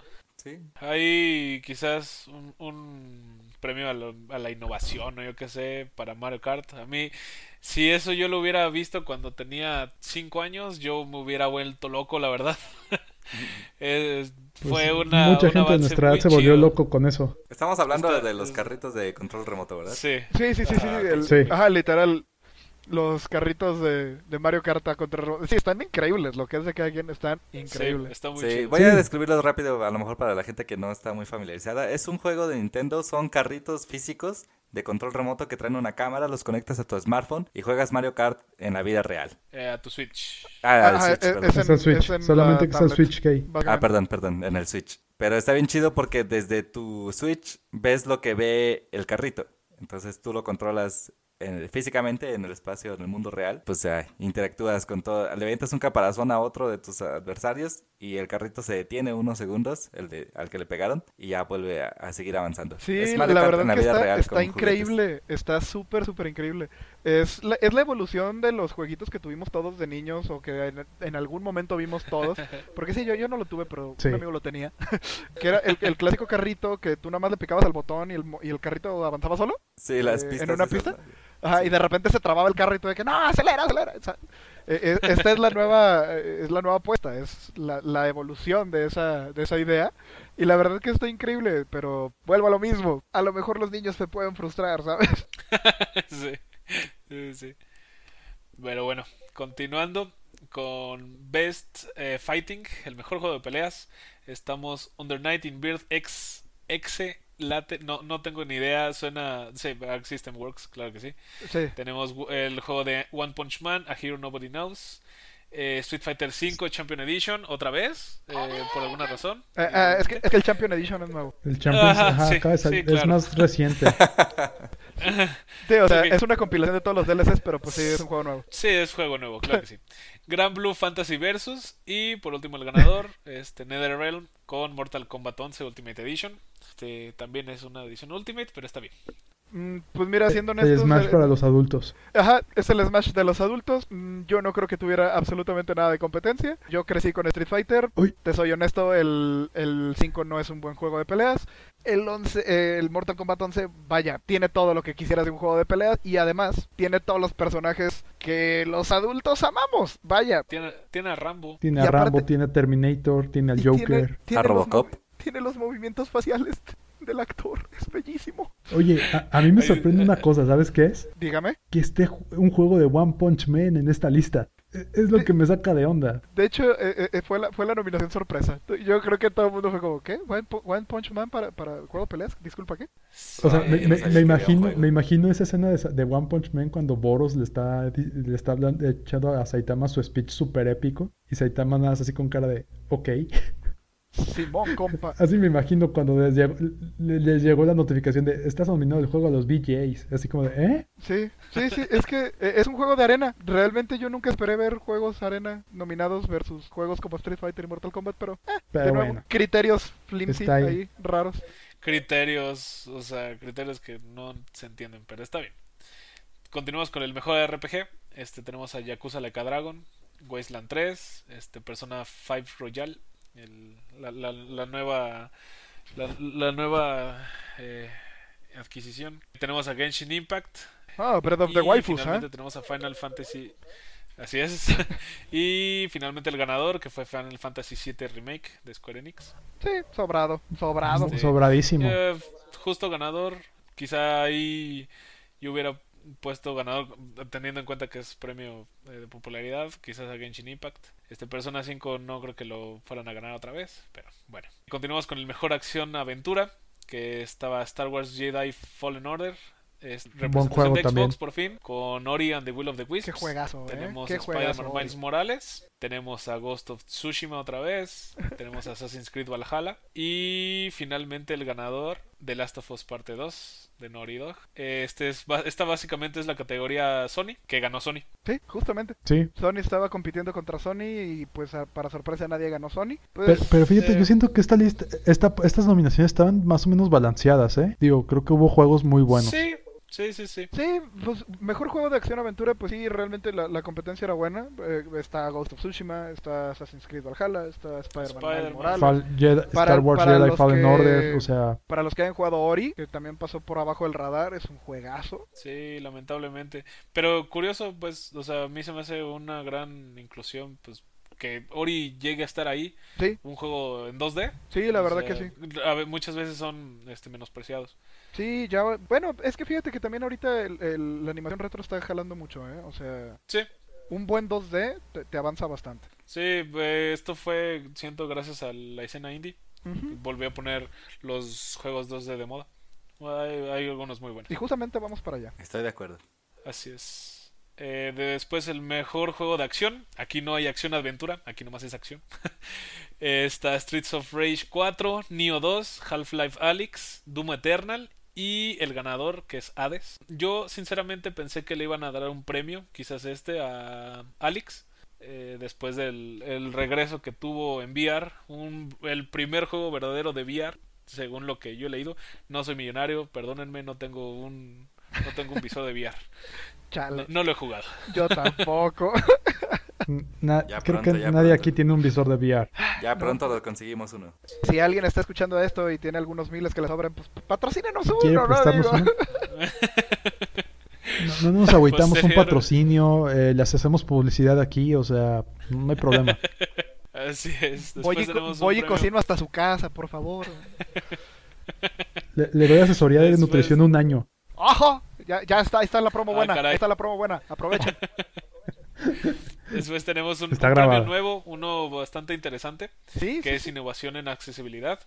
Sí. Hay quizás un, un premio a, lo- a la innovación o yo qué sé para Mario Kart. A mí, si eso yo lo hubiera visto cuando tenía 5 años, yo me hubiera vuelto loco, la verdad. *laughs* Es- Pues, fue una. mucha un gente de nuestra edad se volvió loco con eso. Estamos hablando Está- de los es- carritos de control remoto, ¿verdad? Sí. Sí, sí, sí, sí. Ah, el- sí. Ajá, literal. Los carritos de, de Mario Kart a contra Sí, están increíbles. Lo que es de cada quien están Sí, increíbles. está muy Sí, chido. voy a Sí. describirlo rápido, a lo mejor para la gente que no está muy familiarizada. Es un juego de Nintendo, son carritos físicos de control remoto que traen una cámara, los conectas a tu smartphone y juegas Mario Kart en la vida real. Eh, a tu Switch. Ah, al Ajá, Switch, es- en- Es Switch. en Solamente la que es el. Switch que hay. Ah, perdón, perdón, en el Switch. Pero está bien chido porque desde tu Switch ves lo que ve el carrito. Entonces tú lo controlas en- físicamente en el espacio, en el mundo real. Pues ya interactúas con todo. Le avientas un caparazón a otro de tus adversarios y el carrito se detiene unos segundos, el de, al que le pegaron, y ya vuelve a, a seguir avanzando. Sí, Es la verdad en la que vida está, real está juguetes. increíble. Está súper, súper increíble. Es la, es la evolución de los jueguitos que tuvimos todos de niños o que en, en algún momento vimos todos. *laughs* Porque sí, yo, yo no lo tuve, pero Sí. un amigo lo tenía. *laughs* que era el, el clásico carrito que tú nada más le picabas al botón y el, mo- y el carrito avanzaba solo. Sí, las eh, ¿en pistas. una esas, pista? Y de repente se trababa el carro y tú de que no, acelera, acelera. Eh, eh, esta es la nueva, eh, es la nueva apuesta, es la, la evolución de esa, de esa idea. Y la verdad que está increíble, pero vuelvo a lo mismo. A lo mejor los niños se pueden frustrar, ¿sabes? *laughs* sí. sí, sí. Pero bueno, continuando con Best eh, Fighting, el mejor juego de peleas. Estamos Under Night in Birth X, Exe, Late. No, no tengo ni idea, suena. Sí, Arc System Works, claro que sí. Sí. Tenemos el juego de One Punch Man, A Hero Nobody Knows. Eh, Street Fighter V Champion Edition, otra vez, eh, por alguna razón. Eh, eh, es, que, es que el Champion Edition es nuevo. El Champions Ajá, ajá, sí, es claro. más reciente. *laughs* Sí, o sea, es una compilación de todos los DLCs, pero pues sí, es un juego nuevo. Sí, es juego nuevo, claro que sí. Gran Blue Fantasy Versus y por último el ganador, este NetherRealm con Mortal Kombat 11 Ultimate Edition. Este también es una edición Ultimate, pero está bien. Mm, Pues mira, siendo El honestos, Smash eh, para los adultos. Ajá, es el Smash de los adultos. Mm, Yo no creo que tuviera absolutamente nada de competencia. Yo crecí con Street Fighter. Uy. Te soy honesto, el, el 5 no es un buen juego de peleas. El 11, eh, el Mortal Kombat 11, vaya, tiene todo lo que quisieras de un juego de peleas y además tiene todos los personajes que los adultos amamos. Vaya. Tiene, tiene a Rambo. Tiene y a aparte- Rambo, tiene a Terminator, tiene al Joker. Tiene, tiene A Robocop. Tiene los movimientos faciales *laughs* del actor. Es bellísimo. Oye, a, a mí me sorprende eh, una cosa, ¿sabes qué es? Dígame. Que esté un juego de One Punch Man en esta lista. E- Es lo que me saca de onda. De hecho, eh, eh, fue, la, fue la nominación sorpresa. Yo creo que todo el mundo fue como, ¿qué? ¿One, One Punch Man para, para el juego de peleas? Disculpa, ¿qué? O sea, me, imagino, me imagino esa escena de, One Punch Man cuando Boros le está, di- le está hablando, echando a Saitama su speech súper épico y Saitama nada más así con cara de, ok. *laughs* Simón, compa. *laughs* Así me imagino cuando les llegó, le- les llegó la notificación de, estás nominado el juego a los BJs. Así como de, ¿eh? Sí, sí, sí, es que eh, es un juego de arena. Realmente yo nunca esperé ver juegos arena nominados versus juegos como Street Fighter y Mortal Kombat, pero, eh, Pero de nuevo, bueno. criterios flimsy ahí. ahí. raros. criterios, o sea, criterios que no se entienden, pero está bien. Continuamos con el mejor RPG. Este tenemos a Yakuza Like a Dragon, Wasteland 3, este Persona 5 Royal, el- la, la- la nueva la, la nueva eh, adquisición. Tenemos a Genshin Impact. Ah, Breath of the y Waifus, finalmente ¿eh? tenemos a Final Fantasy Así es. *laughs* y finalmente el ganador, que fue Final Fantasy VII Remake de Square Enix. Sí, sobrado, sobrado. Este, Sobradísimo. Eh, justo ganador. Quizá ahí yo hubiera puesto ganador teniendo en cuenta que es premio eh, de popularidad. Quizás a Genshin Impact. Este Persona 5 no creo que lo fueran a ganar otra vez. Pero bueno. Continuamos con el mejor acción aventura. Que estaba Star Wars Jedi Fallen Order. Es representación juego de Xbox también. por fin. Con Ori and the Will of the Wisps. Qué juegazo, ¿eh? Tenemos. Spider-Man Miles Morales. Tenemos a Ghost of Tsushima otra vez. tenemos a Assassin's Creed Valhalla. Y finalmente el ganador de Last of Us Parte 2 de Naughty Dog. Este es, esta básicamente es la categoría Sony, que ganó Sony. Sí, justamente. Sí. Sony estaba compitiendo contra Sony y pues a- para sorpresa nadie ganó Sony. Pues, Pero, pero fíjate, eh, yo siento que esta lista, esta, estas nominaciones estaban más o menos balanceadas, ¿eh? Digo, creo que hubo juegos muy buenos. Sí, sí, sí, sí. Sí, pues mejor juego de acción-aventura, pues sí, realmente la, la competencia era buena. Eh, está Ghost of Tsushima, está Assassin's Creed Valhalla, está Spider-Man. Morales. Fal- Jedi- Para- Star Wars para Jedi los Fallen que- Order, o sea, Para los que hayan jugado Ori, que también pasó por abajo del radar, es un juegazo. Sí, lamentablemente. Pero curioso, pues, o sea, a mí se me hace una gran inclusión, pues, que Ori llegue a estar ahí. Sí, Un juego en 2D. sí, la O verdad sea, que sí. a muchas veces son este, menospreciados. Sí, ya, bueno, es que fíjate que también ahorita el- el- la animación retro está jalando mucho, ¿eh? O sea, Sí, un buen 2D te, te avanza bastante. sí, eh, esto fue, siento, gracias a la escena indie. Ujú. Volvió a poner los juegos 2D de moda. Hay, hay algunos muy buenos. Y justamente vamos para allá. Estoy de acuerdo. Así es. Eh, de- después el mejor juego de acción. Aquí no hay acción-aventura, aquí nomás es acción. *laughs* Eh, Está Streets of Rage 4, Neo 2, Half-Life Alyx, Doom Eternal y el ganador que es Hades. Yo sinceramente pensé que le iban a dar un premio, quizás este, a Alyx. eh, después del el regreso que tuvo en VR, un- el primer juego verdadero de VR, según lo que yo he leído. No soy millonario, perdónenme, no tengo un, no tengo un visor de VR. No, Chale, no lo he jugado. yo tampoco. na- Ya creo pronto, que ya nadie pronto. aquí tiene un visor de VR. Ya pronto lo conseguimos uno. si alguien está escuchando esto y tiene algunos miles que le sobren, pues patrocínenos uno, ¿Quiere ¿no? Digo. uno? *laughs* No, no nos agüitamos un Posterior. patrocinio, eh, les hacemos publicidad aquí, o sea, no hay problema. *laughs* Así es. Después Voy y, tenemos voy y cocino hasta su casa, por favor. Le, le doy asesoría de nutrición un año. ¡Ojo! Ya, ya está, ahí está la promo Ah, buena. caray. ahí está la promo buena. Aprovechen. *laughs* *laughs* Después tenemos un, un premio nuevo, uno bastante interesante, Sí, que sí, es innovación en accesibilidad.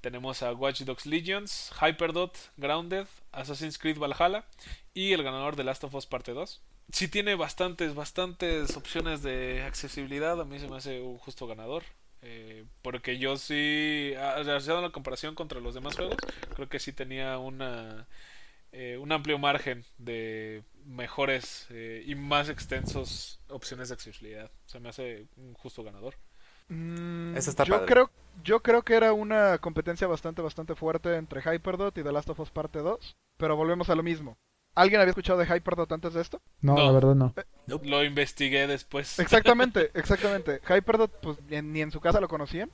Tenemos a Watch Dogs Legions, Hyperdot, Grounded, Assassin's Creed Valhalla y el ganador de Last of Us Parte 2. Sí tiene bastantes, bastantes opciones de accesibilidad. A mí se me hace un justo ganador. eh, porque yo sí, a- haciendo la comparación contra los demás juegos, creo que sí tenía una, eh, un amplio margen de mejores eh, y más extensos opciones de accesibilidad. Se me hace un justo ganador. Mm, Eso está yo padre. creo yo creo que era una competencia bastante bastante fuerte entre Hyperdot y The Last of Us Parte 2, pero volvemos a lo mismo. ¿Alguien había escuchado de Hyperdot antes de esto? No, No. la verdad no. Lo investigué después. Exactamente, *laughs* exactamente. Hyperdot pues en- ni en su casa lo conocían.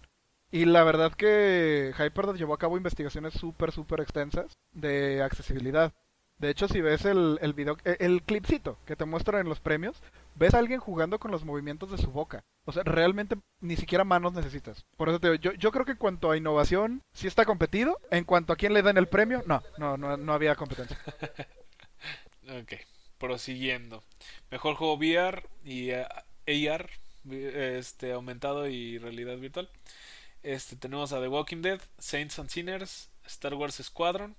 Y la verdad que Hyperdot llevó a cabo investigaciones súper, súper extensas de accesibilidad. De hecho, si ves el, el video, el, el clipcito que te muestran en los premios, ves a alguien jugando con los movimientos de su boca. O sea, realmente ni siquiera manos necesitas. Por eso te digo, yo, yo creo que en cuanto a innovación, sí está competido. En cuanto a quién le den el premio, no, no, no, no había competencia. *laughs* Ok, prosiguiendo. Mejor juego VR y AR, este, aumentado y realidad virtual. Este, tenemos a The Walking Dead, Saints and Sinners, Star Wars Squadron,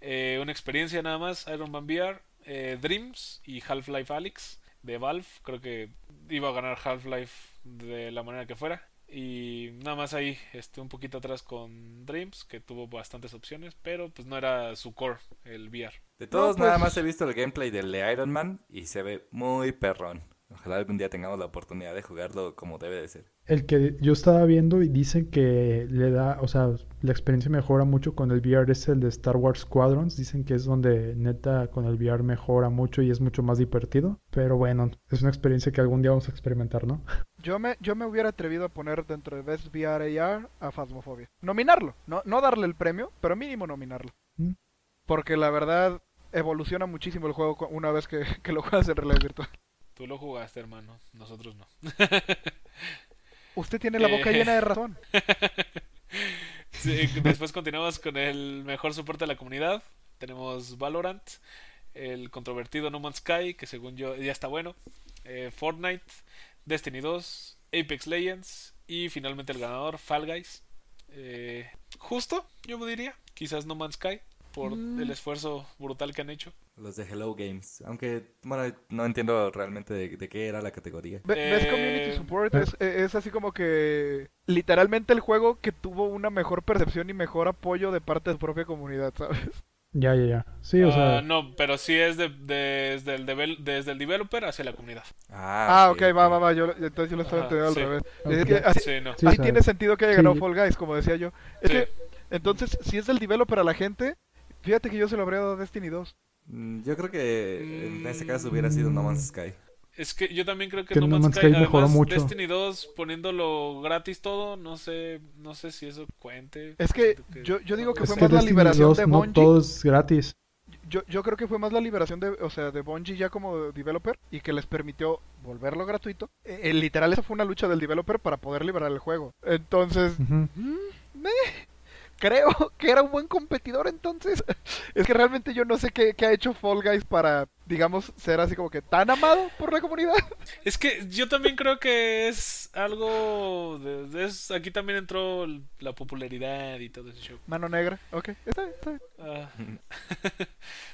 eh, una experiencia nada más, Iron Man VR, eh, Dreams y Half-Life Alyx de Valve. Creo que iba a ganar Half-Life de la manera que fuera. Y nada más ahí, este, un poquito atrás con Dreams, que tuvo bastantes opciones, pero pues no era su core, el VR. De todos, pues- nada más he visto el gameplay del de Iron Man y se ve muy perrón. Ojalá algún día tengamos la oportunidad de jugarlo como debe de ser. El que yo estaba viendo y dicen que le da, o sea, la experiencia mejora mucho con el VR es el de Star Wars Squadrons. Dicen que es donde neta con el VR mejora mucho y es mucho más divertido. Pero bueno, es una experiencia que algún día vamos a experimentar, ¿no? Yo me, yo me hubiera atrevido a poner dentro de Best VR AR a Phasmophobia. Nominarlo, no, no darle el premio, pero mínimo nominarlo. Mm. Porque la verdad evoluciona muchísimo el juego una vez que, *laughs* que lo juegas en realidad virtual. Tú lo jugaste, hermano, nosotros no. *laughs* Usted tiene la boca llena de razón. *laughs* Después continuamos con el mejor soporte de la comunidad. Tenemos Valorant, el controvertido No Man's Sky, que según yo ya está bueno, eh, Fortnite, Destiny 2, Apex Legends y finalmente el ganador, Fall Guys. Eh, justo, yo diría, quizás No Man's Sky, por Mm. el esfuerzo brutal que han hecho. Los de Hello Games. Aunque, bueno, no entiendo realmente de, de qué era la categoría. ¿Ves Eh, Community Support? eh. Es, es así como que literalmente el juego que tuvo una mejor percepción y mejor apoyo de parte de su propia comunidad, ¿sabes? Ya, ya, ya. Sí, o sea, Ah, no, pero sí es de- desde, el devel- desde el developer hacia la comunidad. Ah, ok, va, va, va. Yo, entonces yo lo estaba entendiendo al sí. revés. Ok. Es que así, Sí, no. Tiene sentido que haya ganado sí. Fall Guys, como decía yo. Es Sí. que, entonces, si es del developer a la gente, fíjate que yo se lo habría dado a Destiny 2. Mm, Yo creo que en ese caso hubiera sido No Man's Sky. Es que yo también creo que, Que No No Man's Man's Sky, Sky mejoró además, mucho. Destiny 2 poniéndolo gratis todo, no sé, no sé si eso cuente. Es que yo, yo digo que fue que más la liberación 2 de no Bungie. todo es gratis. Yo, yo creo que fue más la liberación de, o sea, de Bungie ya como developer y que les permitió volverlo gratuito. Eh, eh, literal, esa fue una lucha del developer para poder liberar el juego. Entonces, mm, meh, creo *laughs* que era un buen competidor entonces. *laughs* Es que realmente yo no sé qué, qué ha hecho Fall Guys para, digamos, ser así como que tan amado por la comunidad. *laughs* Es que yo también creo que es algo. De, de- es- aquí también entró la popularidad y todo ese show. Mano negra, ok, está bien, está bien. Ah.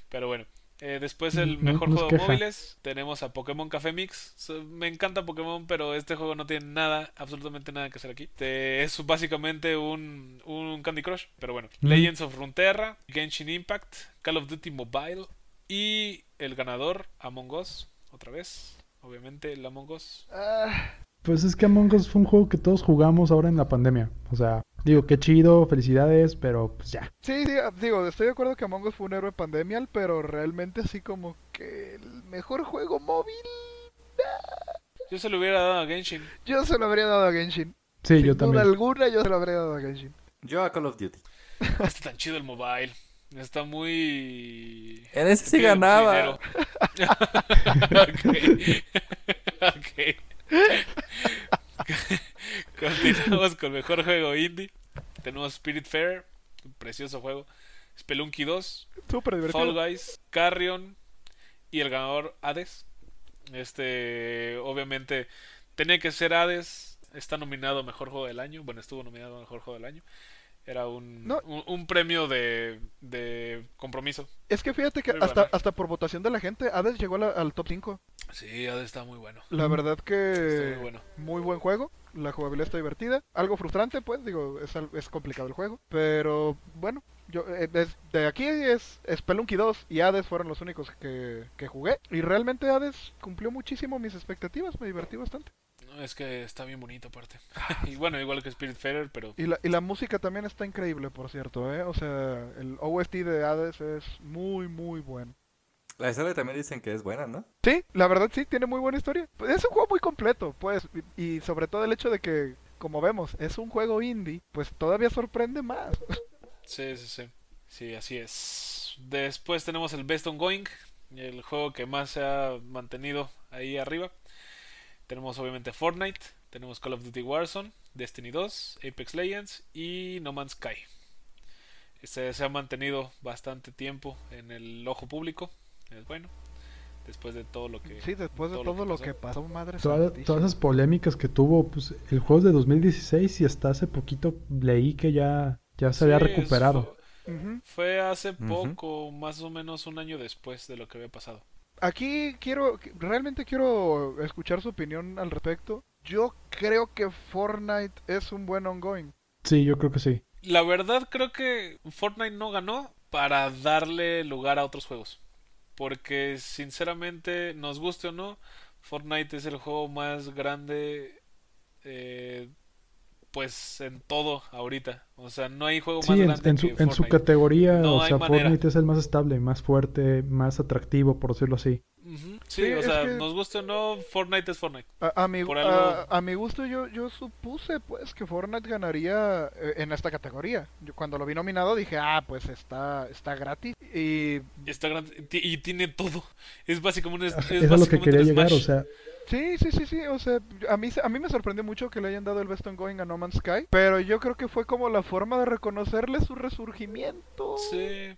Pero bueno. Eh, después el No- mejor no juego de móviles tenemos a Pokémon Café Mix. So- me encanta Pokémon, pero este juego no tiene nada, absolutamente nada que hacer aquí. Es básicamente un, un Candy Crush, pero bueno. Mm. Legends of Runeterra, Genshin Impact, Call of Duty Mobile y el ganador Among Us, otra vez. Obviamente el Among Us. Ah, Pues es que Among Us fue un juego que todos jugamos ahora en la pandemia. O sea, digo, qué chido, felicidades, pero pues ya. sí, sí, digo, estoy de acuerdo que Among Us fue un héroe pandemial, pero realmente así como que el mejor juego móvil, Yo se lo hubiera dado a Genshin. yo se lo habría dado a Genshin. Sí, Sin yo duda también. alguna yo se lo habría dado a Genshin. Yo a Call of Duty. *laughs* Está tan chido el mobile. Está muy. En ese sí ganaba. *laughs* ok. *laughs* ok. Continuamos con mejor juego indie. Tenemos Spirit Fair, un precioso juego. Spelunky 2, Súper divertido. Fall Guys, Carrion y el ganador Hades. Este, obviamente, tenía que ser Hades. Está nominado a Mejor Juego del Año. Bueno, estuvo nominado a Mejor Juego del Año. Era un, No. un, un premio de, de compromiso. Es que fíjate que Muy hasta, bueno. hasta por votación de la gente, Hades llegó la- al top 5. Sí, Hades está muy bueno. La verdad que muy bueno. muy buen juego. La jugabilidad está divertida. Algo frustrante, pues, digo, es, es complicado el juego. Pero bueno, yo eh, de aquí es Spelunky 2 y Hades fueron los únicos que, que jugué. Y realmente Hades cumplió muchísimo mis expectativas, me divertí bastante. No, es que está bien bonito aparte. *laughs* y bueno, igual que Spiritfarer, pero Y la, y la música también está increíble, por cierto, ¿eh? O sea, el OST de Hades es muy, muy bueno. La historia también dicen que es buena, ¿no? Sí, la verdad sí, tiene muy buena historia. Es un juego muy completo, pues, y, y sobre todo el hecho de que, como vemos, es un juego indie, pues todavía sorprende más. sí, sí, sí. Sí, así es. Después tenemos el Best Ongoing, el juego que más se ha mantenido ahí arriba. Tenemos obviamente Fortnite, tenemos Call of Duty Warzone, Destiny 2, Apex Legends y No Man's Sky. Este se ha mantenido bastante tiempo en el ojo público. Es bueno. Después de todo lo que. Sí, después de todo todo, lo que lo pasó. que pasó, madre Toda- todas esas polémicas que tuvo, pues el juego es de 2016 y hasta hace poquito leí que ya, ya se había recuperado. Fue hace poco, más o menos un año después de lo que había pasado. Aquí quiero, realmente quiero escuchar su opinión al respecto. Yo creo que Fortnite es un buen ongoing. Sí, yo creo que sí. La verdad creo que Fortnite no ganó para darle lugar a otros juegos. Porque sinceramente, nos guste o no, Fortnite es el juego más grande eh, pues en todo ahorita. O sea, no hay juego más Sí, en, grande en su, que en su categoría, No o sea, manera. Fortnite es el más estable, más fuerte, más atractivo, por decirlo así. Sí, Sí, o sea, que- nos guste o no, Fortnite es Fortnite. A, a mi, Por a- algo- a mi gusto yo, yo supuse pues que Fortnite ganaría eh, en esta categoría. Yo cuando lo vi nominado dije, ah, pues está, está gratis. Y Está grande ti- y tiene todo. Es básicamente, es, es Es a lo que básicamente quería llegar, o sea, sí, sí, sí, sí, o sea, a mí, se- a mí me sorprendió mucho que le hayan dado el Best Ongoing a No Man's Sky, pero yo creo que fue como la forma de reconocerle su resurgimiento. Sí.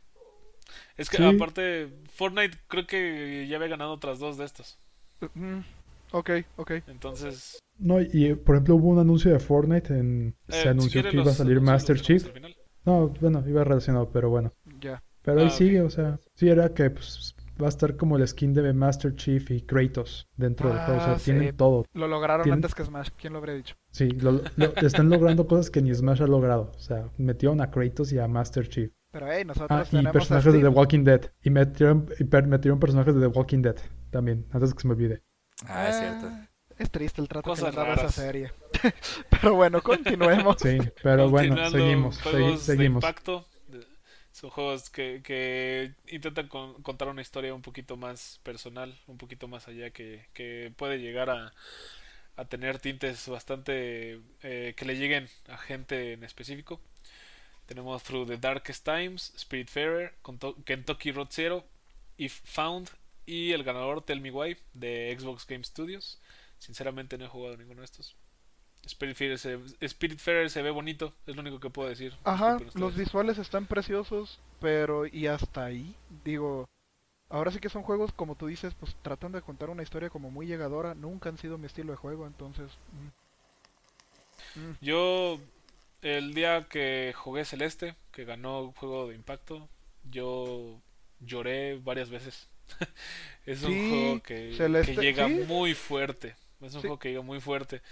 Es que Sí. aparte, Fortnite creo que ya había ganado otras dos de estas. Mm, ok, ok. Entonces, no, y por ejemplo hubo un anuncio de Fortnite, en, eh, se anunció que iba a salir Master Chief. dejamos al final. No, bueno, iba relacionado, pero bueno. Ya. Pero Ah, ahí ok. sigue, o sea, sí era que pues, va a estar como el skin de Master Chief y Kratos dentro del juego, o sea, Ah, sí. tienen todo. Lo lograron antes que Smash, ¿quién lo habría dicho? Sí, lo- lo- están logrando cosas que ni Smash ha logrado, o sea, metieron a Kratos y a Master Chief. Pero hey, nosotros Ah, y tenemos personajes de The. Walking Dead. Y metieron, y per- metieron personajes de The Walking Dead también, antes que se me olvide. Ah, es cierto. Ah, Es triste el trato Cosas que a esa serie. *laughs* Pero bueno, continuemos. Sí, pero bueno, seguimos, segui- juegos de seguimos. impacto. Son juegos que, que intentan con- contar una historia un poquito más personal, un poquito más allá, que, que puede llegar a, a tener tintes bastante eh, que le lleguen a gente en específico. Tenemos Through the Darkest Times, Spiritfarer, Kentucky Road Zero, If Found y el ganador Tell Me Why de Xbox Game Studios. Sinceramente no he jugado ninguno de estos. Spiritfarer se, Spiritfarer se ve bonito, es lo único que puedo decir. Ajá, los visuales están preciosos, pero y hasta ahí, digo, ahora sí que son juegos como tú dices, pues tratan de contar una historia como muy llegadora, nunca han sido mi estilo de juego, entonces... mm. Mm, Yo, el día que jugué Celeste, que ganó juego de impacto, yo lloré varias veces. *laughs* es un Sí, juego que, Celeste, que llega sí. muy fuerte. Es un Sí. juego que llega muy fuerte.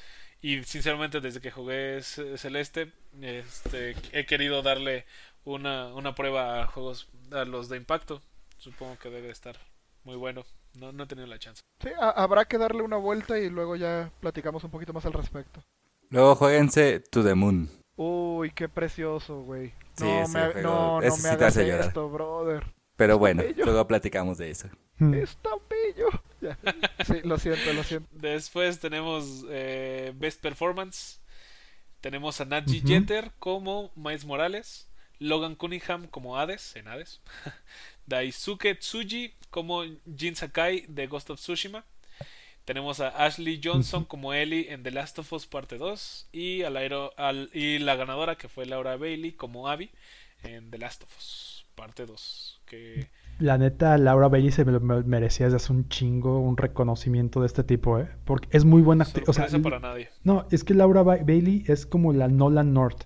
Y sinceramente, desde que jugué Ce- Celeste, este, he querido darle una, una prueba a juegos, a los de impacto. Supongo que debe estar muy bueno. No, no he tenido la chance. Sí, habrá que darle una vuelta y luego ya platicamos un poquito más al respecto. Luego jueguense To the Moon. Uy, qué precioso, güey. Sí, no, ese me, ha- juego, no, no ese me sí te hace llorar. esto, brother. Pero bueno, bello. luego platicamos de eso. Hmm. Es tan bello. Ya. Sí, lo siento, lo siento. Después tenemos eh, Best Performance. Tenemos a Naji Ujú. Jeter como Miles Morales. Logan Cunningham como Hades en Hades. *laughs* Daisuke Tsuji como Jin Sakai de Ghost of Tsushima. Tenemos a Ashley Johnson como Ellie en The Last of Us Parte 2. Y, al aero- al- y la ganadora que fue Laura Bailey como Abby en The Last of Us Parte 2. Que La neta, Laura Bailey se me merecía desde hace un chingo un reconocimiento de este tipo, ¿eh? Porque es muy buena actriz. O sea, Sorpresa para nadie. no, es que Laura Ba- Bailey es como la Nolan North.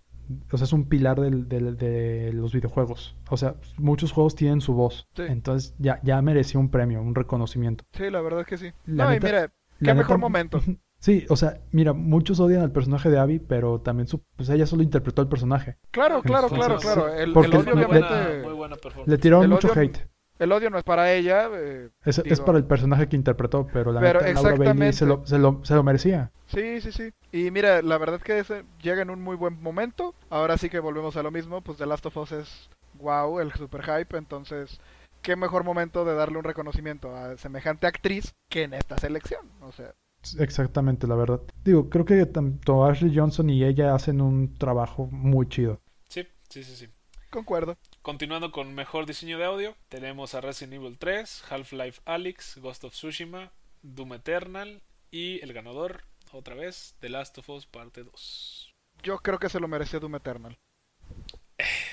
O sea, es un pilar del- del- de los videojuegos. O sea, muchos juegos tienen su voz. Sí. Entonces ya, ya merecía un premio, un reconocimiento. Sí, la verdad es que sí. La no, neta- y mira, qué La mejor neta- momento. *laughs* Sí, o sea, mira, muchos odian al personaje de Abby, pero también su, pues ella solo interpretó el personaje. Claro, claro, claro, Entonces, claro. El, porque el odio, le- muy, buena, obviamente, muy buena performance. Le tiraron El mucho odio- hate. El odio no es para ella. eh, Es, para el personaje que interpretó, pero la Pero neta, Laura Bailey se lo, se, lo, se lo merecía. Sí, sí, sí. Y mira, la verdad es que ese llega en un muy buen momento. Ahora sí que volvemos a lo mismo. Pues The Last of Us es wow, el super hype. Entonces, qué mejor momento de darle un reconocimiento a semejante actriz que en esta selección. O sea, Exactamente, la verdad. Digo, creo que tanto Ashley Johnson y ella hacen un trabajo muy chido. Sí, sí, sí, sí. concuerdo. Continuando con mejor diseño de audio, tenemos a Resident Evil 3, Half-Life Alyx, Ghost of Tsushima, Doom Eternal y el ganador, otra vez, The Last of Us Parte 2. Yo creo que se lo merecía Doom Eternal.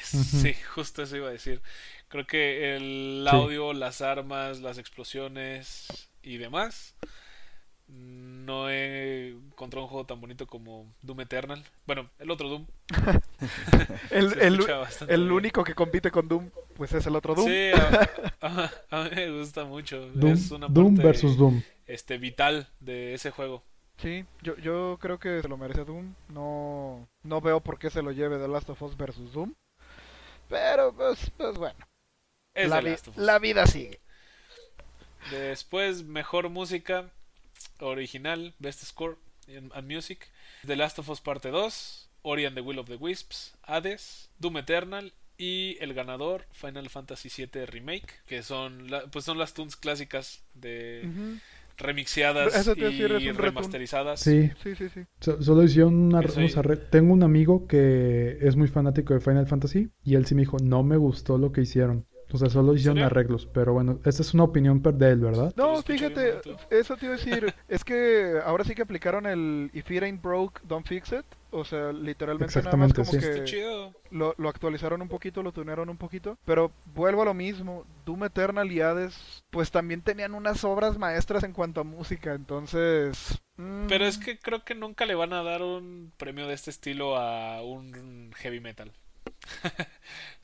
Sí, justo eso iba a decir. Creo que el Sí. audio, las armas, las explosiones y demás. No he encontrado un juego tan bonito como Doom Eternal. Bueno, el otro Doom. *laughs* El, el, el único que compite con Doom, pues es el otro Doom. Sí, a, a- a mí me gusta mucho. Doom, es una Doom parte, versus Doom. Este, vital de ese juego. Sí, yo, yo creo que se lo merece Doom. No, no veo por qué se lo lleve The Last of Us versus Doom. Pero, pues, pues bueno. Es la, The vi- Last of Us. la vida sigue. Después, mejor música original, Best Score and Music, The Last of Us Parte 2, Ori and the Will of the Wisps, Hades, Doom Eternal y el ganador Final Fantasy VII Remake, que son la- pues son las tunes clásicas de remixeadas y remasterizadas. Sí, Sí, sí, sí. so- solo hicieron una- Tengo un amigo que es muy fanático de Final Fantasy y él sí me dijo, no me gustó lo que hicieron. O sea, solo hicieron arreglos, pero bueno, esta es una opinión de él, ¿verdad? No, fíjate, eso te iba a decir. *laughs* es que ahora sí que aplicaron el If it ain't broke, don't fix it. O sea, literalmente nada más Exactamente, como sí. Que lo actualizaron un poquito, lo tunearon un poquito. Pero vuelvo a lo mismo. Doom Eternal y Hades, pues también tenían unas obras maestras en cuanto a música. Entonces. mm, Pero es que creo que nunca le van a dar un premio de este estilo a un heavy metal. *laughs*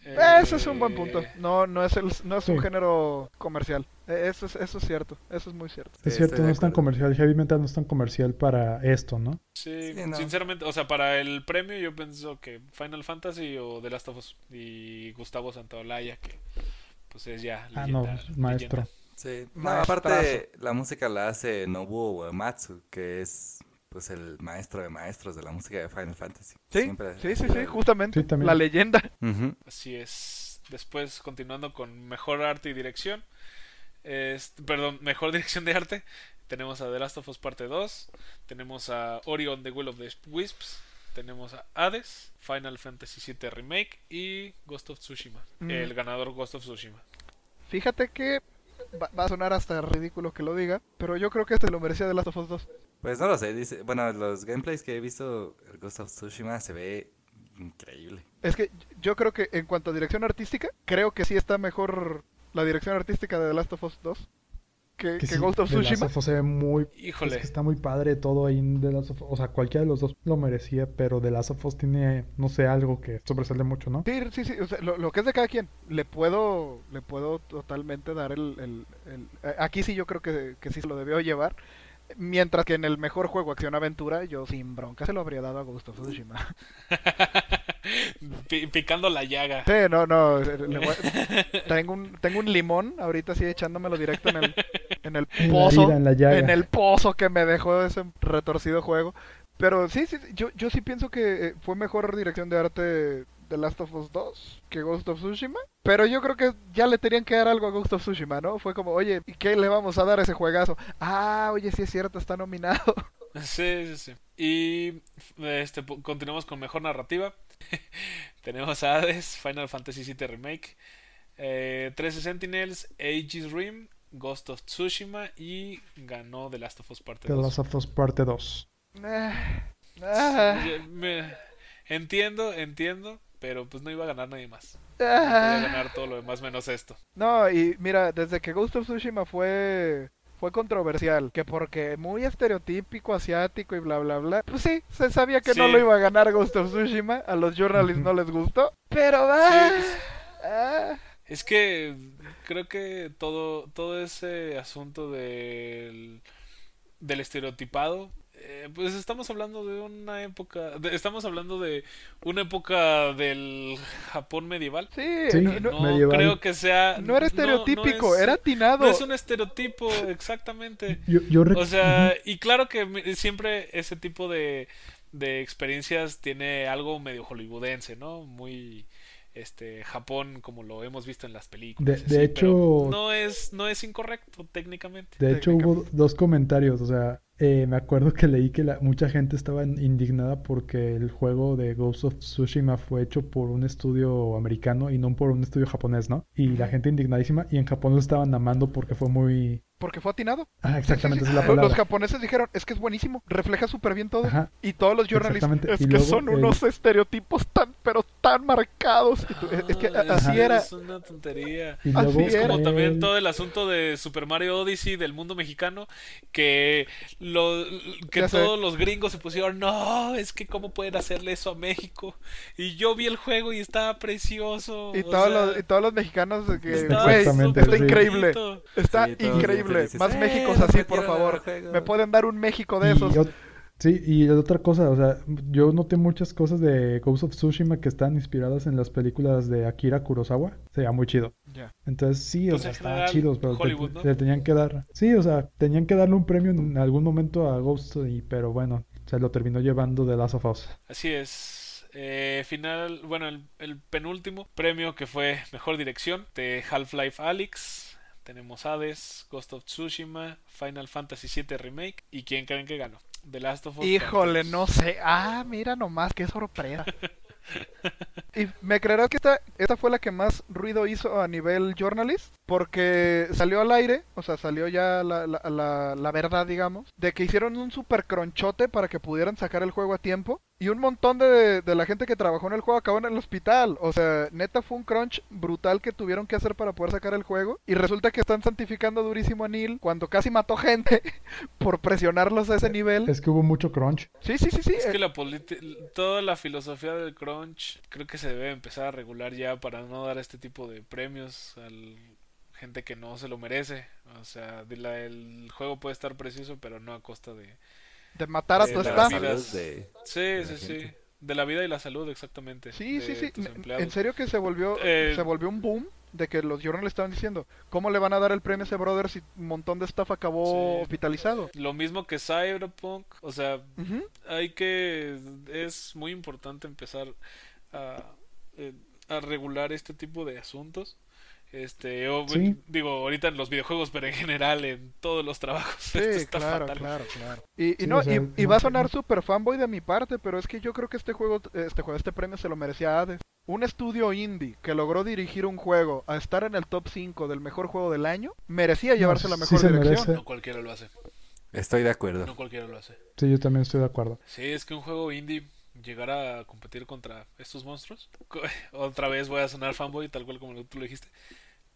Ese es un buen punto. Eh, No, no es, el, no es un Sí. género comercial. Eh, Eso es, eso es cierto. Eso es muy cierto. Es cierto, estoy no es tan comercial. Heavy Metal no es tan comercial para esto, ¿no? Sí, Sí, no. sinceramente, o sea, para el premio yo pienso que Final Fantasy o The Last of Us y Gustavo Santaolalla, que pues es ya Ah, leyenda, no, maestro. leyenda. Sí. No, aparte la música la hace Nobuo Uematsu, que es pues el maestro de maestros de la música de Final Fantasy. Sí, Siempre sí, sí, justamente. Sí. La leyenda. Así es. Después, continuando con mejor arte y dirección, es- perdón, mejor *laughs* dirección de arte, tenemos a The Last of Us Parte 2, tenemos a Ori on the Will of the Wisps, tenemos a Hades, Final Fantasy VII Remake y Ghost of Tsushima. Mm. El ganador Ghost of Tsushima. Fíjate que va, va a sonar hasta ridículo que lo diga, pero yo creo que este lo merecía de Last of Us 2. Pues no lo sé, dice, bueno, los gameplays que he visto, el Ghost of Tsushima se ve increíble. Es que yo creo que en cuanto a dirección artística, creo que sí está mejor la dirección artística de The Last of Us 2 que, que sí, Ghost of The Last Tsushima. of Us se ve muy... Híjole. Es que está muy padre todo ahí en The Last of Us. O sea, cualquiera de los dos lo merecía, pero The Last of Us tiene, no sé, algo que sobresale mucho, ¿no? Sí, sí, sí, o sea, lo, lo que es de cada quien, le puedo, le puedo totalmente dar el, el- el- eh, aquí sí yo creo que, que sí se lo debió llevar, mientras que en el mejor juego acción-aventura yo sin bronca se lo habría dado a Ghost of Tsushima. *laughs* Pi- picando la llaga. Sí, no, no, le voy- tengo un, tengo un limón ahorita sí echándomelo directo en el, en el *laughs* En la pozo, herida, en la llaga. en el pozo que me dejó ese retorcido juego. Pero sí, sí, yo, yo sí pienso que eh, fue mejor dirección de arte de Last of Us 2 que Ghost of Tsushima. Pero yo creo que ya le tenían que dar algo a Ghost of Tsushima, ¿no? Fue como, oye, ¿y qué le vamos a dar a ese juegazo? Ah, oye, sí es cierto, está nominado. *laughs* Sí, sí, sí. Y este, continuamos con mejor narrativa. *laughs* Tenemos a Hades, Final Fantasy VII Remake, eh, 13 Sentinels, Aegis Rim, Ghost of Tsushima y ganó The Last of Us Parte The 2. Last of Us Parte 2. Ah, ah. Me- entiendo, entiendo, pero pues no iba a ganar nadie más. Podía ganar todo lo demás menos esto. No, y mira, desde que Ghost of Tsushima fue fue controversial, que porque muy estereotípico, asiático y bla bla bla. Pues sí, se sabía que no Sí. lo iba a ganar Ghost of Tsushima, a los journalists no les gustó, pero ah, ah, Es que creo que todo, todo ese asunto del, del estereotipado, eh, pues estamos hablando de una época, de- estamos hablando de una época del Japón medieval. sí, no, No medieval. creo que sea... no era estereotípico, es- era atinado. No es un estereotipo, exactamente. Yo, yo rec- O sea, y claro que siempre ese tipo de, de experiencias tiene algo medio hollywoodense, ¿no? Muy este Japón como lo hemos visto en las películas. De- así, hecho- no es no es incorrecto técnicamente. De hecho, hubo dos comentarios. O sea, eh, me acuerdo que leí que la- mucha gente estaba indignada porque el juego de Ghost of Tsushima fue hecho por un estudio americano y no por un estudio japonés, ¿no? Y la gente indignadísima. Y en Japón lo estaban amando porque fue muy. Porque fue atinado. Ah, exactamente, Sí, sí, esa es la sí. palabra. Los japoneses dijeron, es que es buenísimo, refleja súper bien todo. Ajá. Y todos los journalists, Exactamente. es Y que luego son el- unos estereotipos tan, pero tan marcados. Y tú- es, es que Ah, así sí, era. Es una tontería. Y Así era. Como el- también todo el asunto de Super Mario Odyssey del mundo mexicano, que, lo, que Ya sé. todos los gringos se pusieron, no, es que cómo pueden hacerle eso a México. Y yo vi el juego y estaba precioso. Y todos, sea, los, y todos los mexicanos que, está sí. increíble. Está increíble. Más ¡Eh, Méxicos nos así, por favor. Me pueden dar un México de Y esos. sí, y otra cosa, o sea, yo noté muchas cosas de Ghost of Tsushima que están inspiradas en las películas de Akira Kurosawa. Se veía muy chido. Ya. Entonces sí, o sea, estaban chidos, pero te- Hollywood, ¿no? le tenían que dar. Sí, o sea, tenían que darle un premio en algún momento a Ghost, y, pero bueno, se lo terminó llevando de Last of Us. Así es. Eh, final, bueno, el, el penúltimo premio que fue mejor dirección de Half-Life Alyx. Tenemos Hades, Ghost of Tsushima, Final Fantasy VII Remake. ¿Y quién creen que ganó? The Last of Us. Híjole, no sé. Ah, mira nomás, qué sorpresa. *laughs* y me creerás que esta, esta fue la que más ruido hizo a nivel journalist, porque salió al aire, o sea, salió ya la, la, la, la verdad, digamos, de que hicieron un super cronchote para que pudieran sacar el juego a tiempo. Y un montón de, de la gente que trabajó en el juego acabó en el hospital. O sea, neta fue un crunch brutal que tuvieron que hacer para poder sacar el juego. Y resulta que están santificando durísimo a Neil cuando casi mató gente *laughs* por presionarlos a ese nivel. Es que hubo mucho crunch. Sí, sí, sí, sí. Es eh, que la toda la filosofía del crunch creo que se debe empezar a regular ya para no dar este tipo de premios a gente que no se lo merece. O sea, de la- el juego puede estar precioso, pero no a costa de... de matar a de tu staff. de- Sí, de sí, sí. De la vida y la salud, exactamente. Sí, sí, de sí. En- serio que se volvió, Eh, se volvió un boom de que los journals estaban diciendo, ¿cómo le van a dar el premio a ese brother si un montón de staff acabó Sí. hospitalizado? Lo mismo que Cyberpunk, o sea, hay que es muy importante empezar a, eh, a regular este tipo de asuntos este o- Sí. digo ahorita en los videojuegos pero en general en todos los trabajos *laughs* Sí, esto está claro, fatal claro, claro. Y, y Sí, no, o sea, y, y no va a sonar no- super fanboy de mi parte, pero es que yo creo que este juego, este juego, este premio se lo merecía a Hades. Un estudio indie que logró dirigir un juego a estar en el top 5 del mejor juego del año, merecía llevarse la sí mejor se dirección. merece. no cualquiera lo hace Estoy de acuerdo. no cualquiera lo hace Sí, yo también estoy de acuerdo. sí es que un juego indie llegara a competir contra estos monstruos *laughs* otra vez voy a sonar fanboy tal cual como tú lo dijiste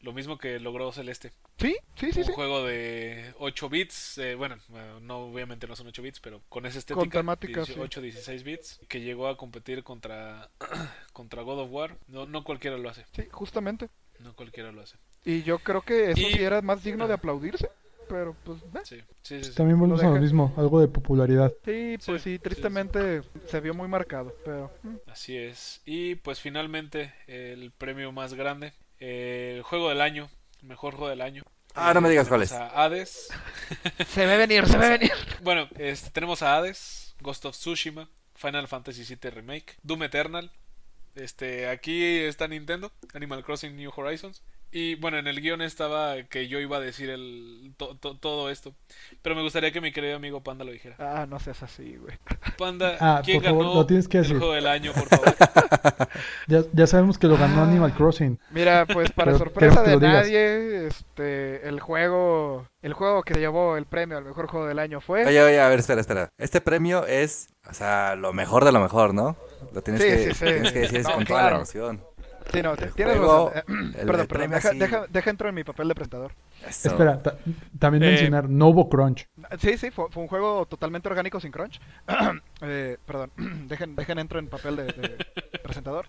lo mismo que logró Celeste Sí, sí, sí, un sí. juego de 8 bits, eh, bueno, eh, no obviamente no son 8 bits, pero con esa Con estética, temática, sí. 8 16 bits, que llegó a competir contra *clears throat* contra God of War. No no cualquiera lo hace, Sí, justamente. no cualquiera lo hace. Y yo creo que eso Y- sí era más digno de aplaudirse. Pero pues, eh. Sí, sí, sí. sí. También volvemos a lo mismo, algo de popularidad. sí, pues Sí, sí, sí, tristemente se vio muy marcado. Pero mm, Así es. Y pues finalmente el premio más grande, eh, el juego del año, el mejor juego del año. Ah, no me digas cuál es. A Hades. *laughs* se ve venir, se ve venir. *laughs* Bueno, este, tenemos a Hades, Ghost of Tsushima, Final Fantasy VII Remake, Doom Eternal. Este, aquí está Nintendo, Animal Crossing New Horizons. Y bueno, en el guion estaba que yo iba a decir el, to- to- todo esto. Pero me gustaría que mi querido amigo Panda lo dijera. Ah, no seas así, güey. Panda, Ah, ¿quién por favor, ganó lo tienes que el decir. juego del año, por favor? *laughs* Ya, ya sabemos que lo ganó. Animal Crossing. Mira, pues para Pero sorpresa de nadie, este, el juego, el juego que llevó el premio al mejor juego del año fue. Oye, oye, a ver, espera, espera. Este premio es, o sea, lo mejor de lo mejor, ¿no? Lo tienes, Sí, que, sí, sí. tienes que decir No, con toda la claro. emoción. Sí, no, El tienes juego- razón. Eh, *clears throat* perdón, perdón. Deja, deja, deja entro en mi papel de presentador. Eso. Espera, ta- también Eh, mencionar, no hubo crunch. Sí, sí, fue, fue un juego totalmente orgánico sin crunch. *clears throat* Eh, perdón, *clears throat* dejen, dejen entro en papel de, de presentador.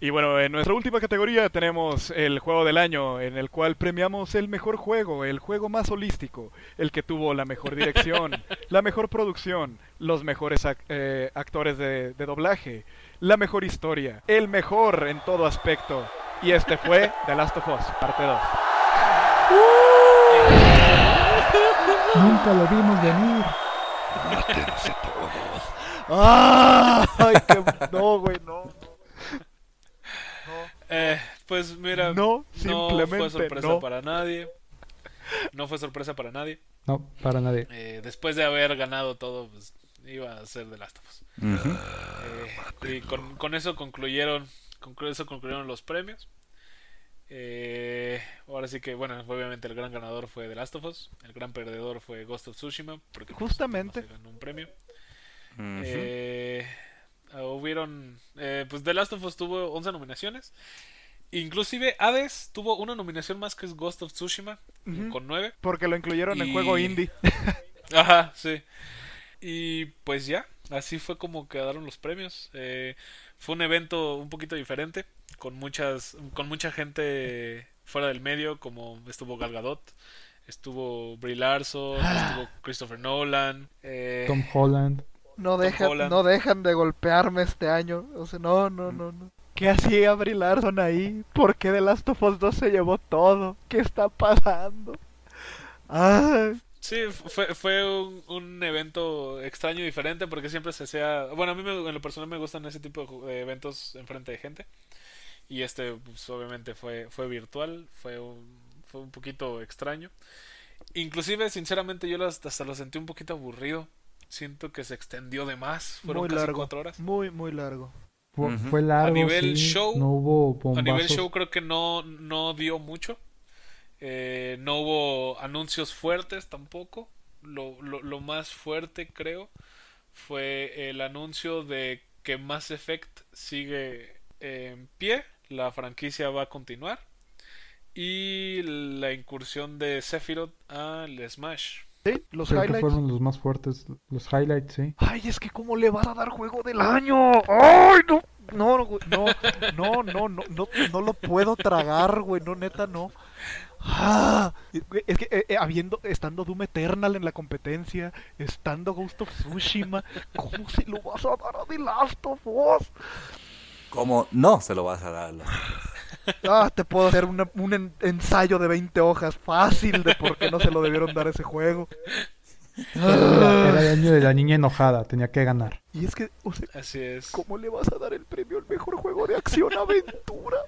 Y bueno, en nuestra última categoría tenemos el juego del año, en el cual premiamos el mejor juego, el juego más holístico, el que tuvo la mejor dirección, *laughs* la mejor producción, los mejores ac- eh, actores de, de doblaje, la mejor historia, el mejor en todo aspecto. Y este fue The Last of Us, parte 2. *laughs* Nunca lo vimos venir. ¡Ay, qué... No, güey, no. Eh, pues mira, No, no simplemente fue sorpresa no. para nadie. No fue sorpresa para nadie. No, para nadie. Eh, después de haber ganado todo, pues iba a ser de Last of Us. Eh, y con, con eso concluyeron con eso concluyeron los premios. Eh, ahora sí que, bueno, obviamente el gran ganador fue The Last of Us. El gran perdedor fue Ghost of Tsushima. Porque pues, Justamente. ganó un premio. Eh, hubieron. eh, pues The Last of Us tuvo 11 nominaciones. Inclusive Hades tuvo una nominación más que es Ghost of Tsushima, con 9. Porque lo incluyeron en juego indie. *laughs* Ajá, sí. Y pues ya, así fue como quedaron los premios. Eh, fue un evento un poquito diferente, con muchas, con mucha gente fuera del medio, como estuvo Gal Gadot, estuvo Brie Larson, estuvo Christopher Nolan. eh, Tom Holland. No dejan, Holland. no dejan de golpearme este año. O sea, no, no, no, no. ¿Qué hacía Brie Larson ahí? ¿Por qué The Last of Us 2 se llevó todo? ¿Qué está pasando? Ay, Sí, fue, fue un, un evento extraño y diferente porque siempre se hacía... Bueno, a mí me- en lo personal me gustan ese tipo de de eventos enfrente de gente. Y este, pues, obviamente fue, fue virtual, fue un, fue un poquito extraño. Inclusive, sinceramente, yo hasta, hasta lo sentí un poquito aburrido. Siento que se extendió de más. Fueron muy casi largo. cuatro horas. Muy, muy largo. Fue, largo, nivel sí, show- no hubo A nivel show creo que no, no dio mucho. Eh, no hubo anuncios fuertes tampoco. Lo, lo, lo más fuerte creo fue el anuncio de que Mass Effect sigue en pie. La franquicia va a continuar. Y la incursión de Sephiroth al Smash. Sí, los Creo que highlights. fueron los más fuertes, los highlights, sí. Ay, es que cómo le vas a dar juego del año. Ay, no. No, no, no, no, no, no, no lo puedo tragar, güey, no, neta, no. Ah, es que eh, eh, habiendo, estando Doom Eternal en la competencia, estando Ghost of Tsushima, ¿cómo se lo vas a dar a The Last of Us? ¿Cómo no se lo vas a dar? a los- Ah, te puedo hacer una- un en- ensayo de 20 hojas fácil de por qué no se lo debieron dar a ese juego. Era, era el año de la niña enojada, tenía que ganar. Y es que, o sea, Así es. ¿Cómo le vas a dar el premio al mejor juego de acción aventura?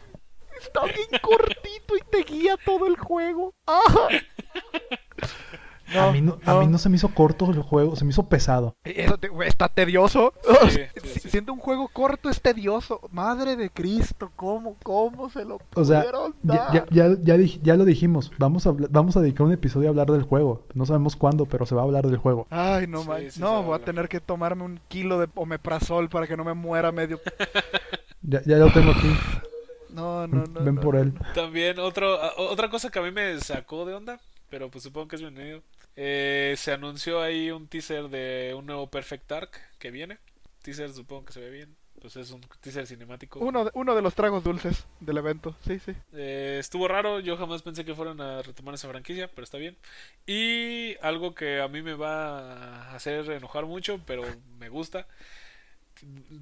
Está bien cortito y te guía todo el juego. ¡Ah! *laughs* a, mí no, a mí no se me hizo corto el juego, se me hizo pesado. Eso te- güey, está tedioso. Sí, *laughs* sí, Si- sí. Siendo un juego corto es tedioso. Madre de Cristo, ¿cómo, cómo se lo O sea, ya, dar? ya, ya, ya dij- ya lo dijimos, vamos a, vamos a dedicar un episodio a hablar del juego. No sabemos cuándo, pero se va a hablar del juego. Ay, no Sí, man- No, va a voy a tener que tomarme un kilo de omeprazol para que no me muera medio. *laughs* Ya, ya lo tengo aquí, No, no, no. ven no. por él. También otro, otra cosa que a mí me sacó de onda, pero pues supongo que es bienvenido. Eh, se anunció ahí un teaser de un nuevo Perfect Dark que viene. Teaser supongo que se ve bien. Pues es un teaser cinemático. Uno de, uno de los tragos dulces del evento. Sí, sí. Eh, estuvo raro, yo jamás pensé que fueran a retomar esa franquicia, pero está bien. Y algo que a mí me va a hacer enojar mucho, pero me gusta.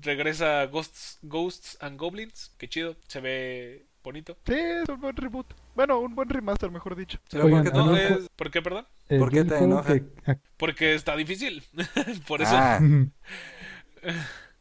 Regresa Ghosts, Ghosts and Goblins, que chido, se ve bonito. Sí, es un buen reboot. Bueno, un buen remaster, mejor dicho. Pero Oigan, ¿por qué No, es- ¿Por qué, perdón? Eh, ¿Por qué te el juego enoja? que- Porque está difícil. *laughs* Por eso. Ah,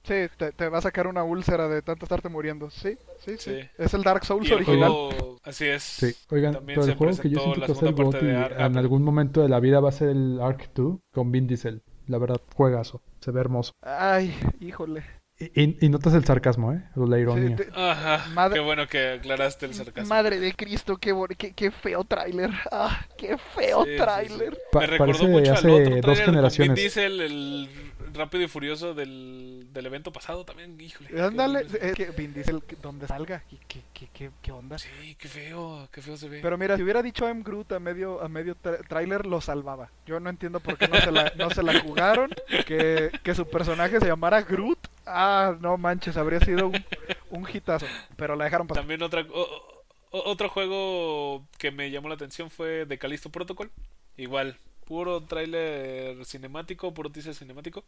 Sí, te, te va a sacar una úlcera de tanto estarte muriendo. Sí, sí, sí. Sí. Es el Dark Souls el original. juego- así es. Sí, oigan, También pero se el juego que yo presentó siento la que GOTY de Ar- en algún momento de la vida va a ser el Ark 2 con Vin Diesel. La verdad, juegazo. Se ve hermoso. Ay, híjole. Y, y, notas el sarcasmo, ¿eh? La ironía. Sí, Ajá. Madre... Qué bueno que aclaraste el sarcasmo. Madre de Cristo, qué, qué, qué feo tráiler. Ah, qué feo sí, tráiler. Sí, Me recordó mucho hace al otro dos generaciones. Vin Diesel, el Rápido y Furioso del, del evento pasado también, híjole. Ándale, es que Vin Diesel donde salga, ¿qué, qué, qué, qué, onda? Sí, qué feo, qué feo se ve. Pero mira, si hubiera dicho I'm Groot a medio, a medio tráiler, lo salvaba. Yo no entiendo por qué no se la, no se la jugaron, que, que su personaje se llamara Groot. Ah, no manches, habría sido un, un hitazo, pero la dejaron pasar. También otra, o, otro juego que me llamó la atención fue The Callisto Protocol. Igual, puro tráiler cinemático, puro teaser cinemático.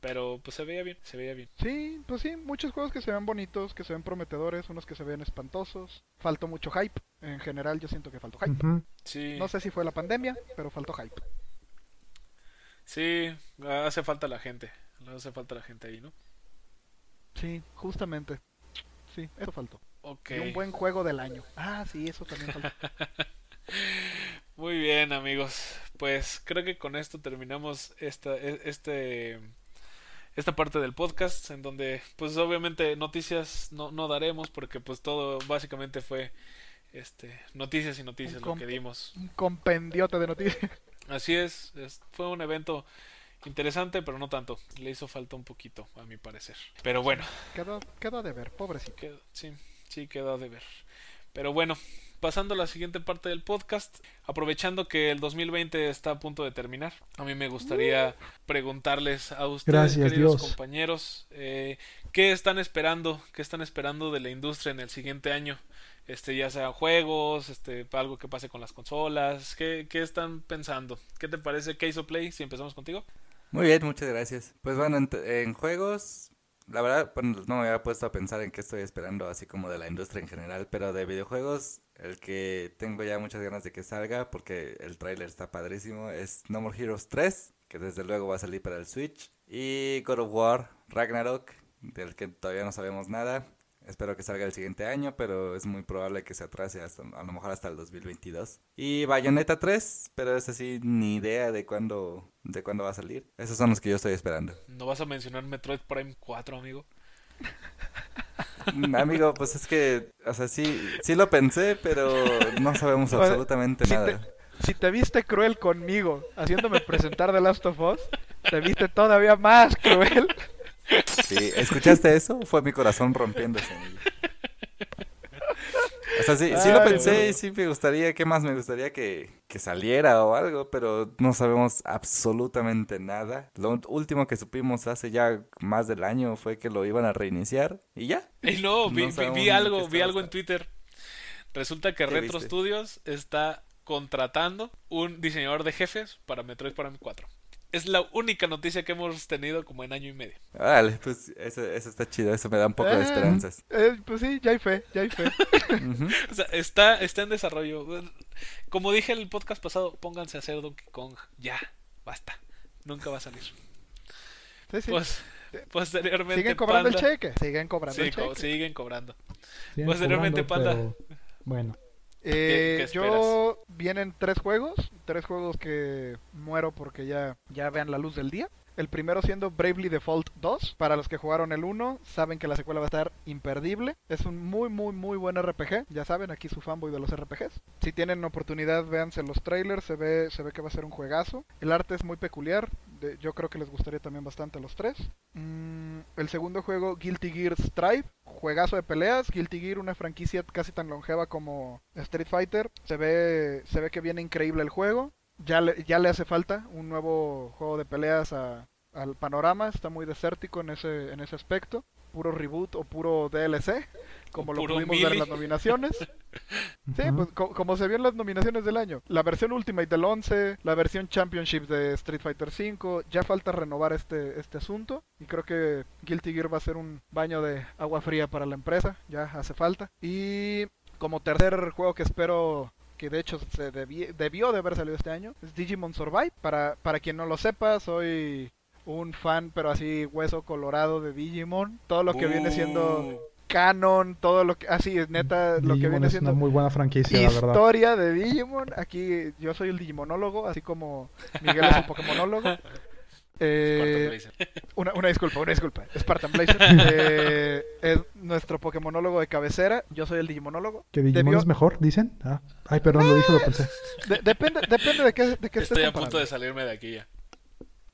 Pero pues se veía bien, se veía bien. Sí, pues sí, muchos juegos que se ven bonitos, que se ven prometedores, unos que se ven espantosos. Faltó mucho hype. En general yo siento que faltó hype. sí. No sé si fue la pandemia, pero faltó hype. Sí, hace falta la gente. Hace falta la gente ahí, ¿no? Sí, justamente. Sí, eso faltó. Okay. Y un buen juego del año. Ah, sí, eso también faltó. *laughs* Muy bien, amigos. Pues creo que con esto terminamos esta, e, este, esta parte del podcast en donde pues obviamente noticias no, no daremos porque pues todo básicamente fue este noticias y noticias lo que dimos. Un compendiote de noticias. Así es, es, fue un evento interesante, pero no tanto. Le hizo falta un poquito, a mi parecer. Pero bueno. Quedó, quedó de ver, pobrecito. sí, sí, quedó de ver. Pero bueno, pasando a la siguiente parte del podcast, aprovechando que el 2020 está a punto de terminar, a mí me gustaría preguntarles a ustedes, queridos compañeros, eh, ¿qué están esperando? ¿Qué están esperando de la industria en el siguiente año? Este, ya sea juegos, este, algo que pase con las consolas, ¿qué, qué están pensando? ¿Qué te parece Case of Play? Si empezamos contigo. Muy bien, muchas gracias. Pues bueno, en, en juegos, la verdad, no me había puesto a pensar en qué estoy esperando, así como de la industria en general, pero de videojuegos, el que tengo ya muchas ganas de que salga, porque el tráiler está padrísimo, es No More Heroes 3, que desde luego va a salir para el Switch, y God of War Ragnarok, del que todavía no sabemos nada. Espero que salga el siguiente año, pero es muy probable que se atrase hasta, a lo mejor hasta el 2022. Y Bayonetta 3, pero es así, ni idea de cuándo, de cuándo va a salir. Esos son los que yo estoy esperando. ¿No vas a mencionar Metroid Prime 4, amigo? Mm, amigo, pues es que, o sea, sí, sí lo pensé, pero no sabemos *laughs* absolutamente nada. si te viste cruel conmigo, haciéndome presentar The Last of Us, te viste todavía más cruel Sí, ¿escuchaste eso? Fue mi corazón rompiéndose. O sea, sí, sí lo pensé y sí me gustaría, ¿qué más me gustaría que, que, saliera o algo? Pero no sabemos absolutamente nada. Lo último que supimos hace ya más del año fue que lo iban a reiniciar y ya. Y no, vi, vi, algo, vi algo en Twitter. Resulta que Retro Studios está contratando un diseñador de jefes para Metroid Prime 4 es la única noticia que hemos tenido como en año y medio. Vale, pues eso, eso está chido, eso me da un poco de eh, esperanzas. Eh, pues sí, ya hay fe, ya hay fe. *laughs* o sea, está, está en desarrollo. Como dije en el podcast pasado, pónganse a hacer Donkey Kong. Ya, basta. Nunca va a salir. Sí, sí. Pues, posteriormente. Siguen cobrando el cheque. Siguen cobrando el cheque. Siguen cobrando. posteriormente, Panda. Bueno. Eh, yo vienen tres juegos, tres juegos que muero porque ya, ya vean la luz del día. El primero siendo Bravely Default 2. Para los que jugaron el 1, saben que la secuela va a estar imperdible. Es un muy, muy, muy buen RPG. Ya saben, aquí su fanboy de los RPGs. Si tienen oportunidad, véanse los trailers. Se ve, se ve que va a ser un juegazo. El arte es muy peculiar. yo creo que les gustaría también bastante a los tres. Mm, el segundo juego, Guilty Gear Strive. Juegazo de peleas. Guilty Gear, una franquicia casi tan longeva como Street Fighter. Se ve, se ve que viene increíble el juego ya le, ya le hace falta un nuevo juego de peleas al panorama, está muy desértico en ese, en ese aspecto, puro reboot o puro DLC, como lo pudimos ver en las nominaciones. *laughs* sí, pues como se vio en las nominaciones del año. La versión Ultimate del 11, la versión Championship de Street Fighter V, ya falta renovar este, este asunto y creo que Guilty Gear va a ser un baño de agua fría para la empresa, ya hace falta. Y como tercer juego que espero que de hecho se debió de haber salido este año, es Digimon Survive. Para, para quien no lo sepa, soy un fan, pero así hueso colorado de Digimon. Todo lo que viene siendo. Canon, todo lo que así es neta lo que viene siendo una muy buena franquicia, historia de Digimon. Aquí yo soy el Digimonólogo, así como Miguel es un Pokémonólogo. *laughs* Eh, una, una, disculpa, una disculpa. Spartan Blazer *laughs* eh, es nuestro Pokémonólogo de cabecera. Yo soy el Digimonólogo. ¿Que Digimon es mejor, dicen? Ah, ay, perdón, lo dije, lo pensé. depende, depende de qué, de qué Estoy a punto de salirme de aquí ya.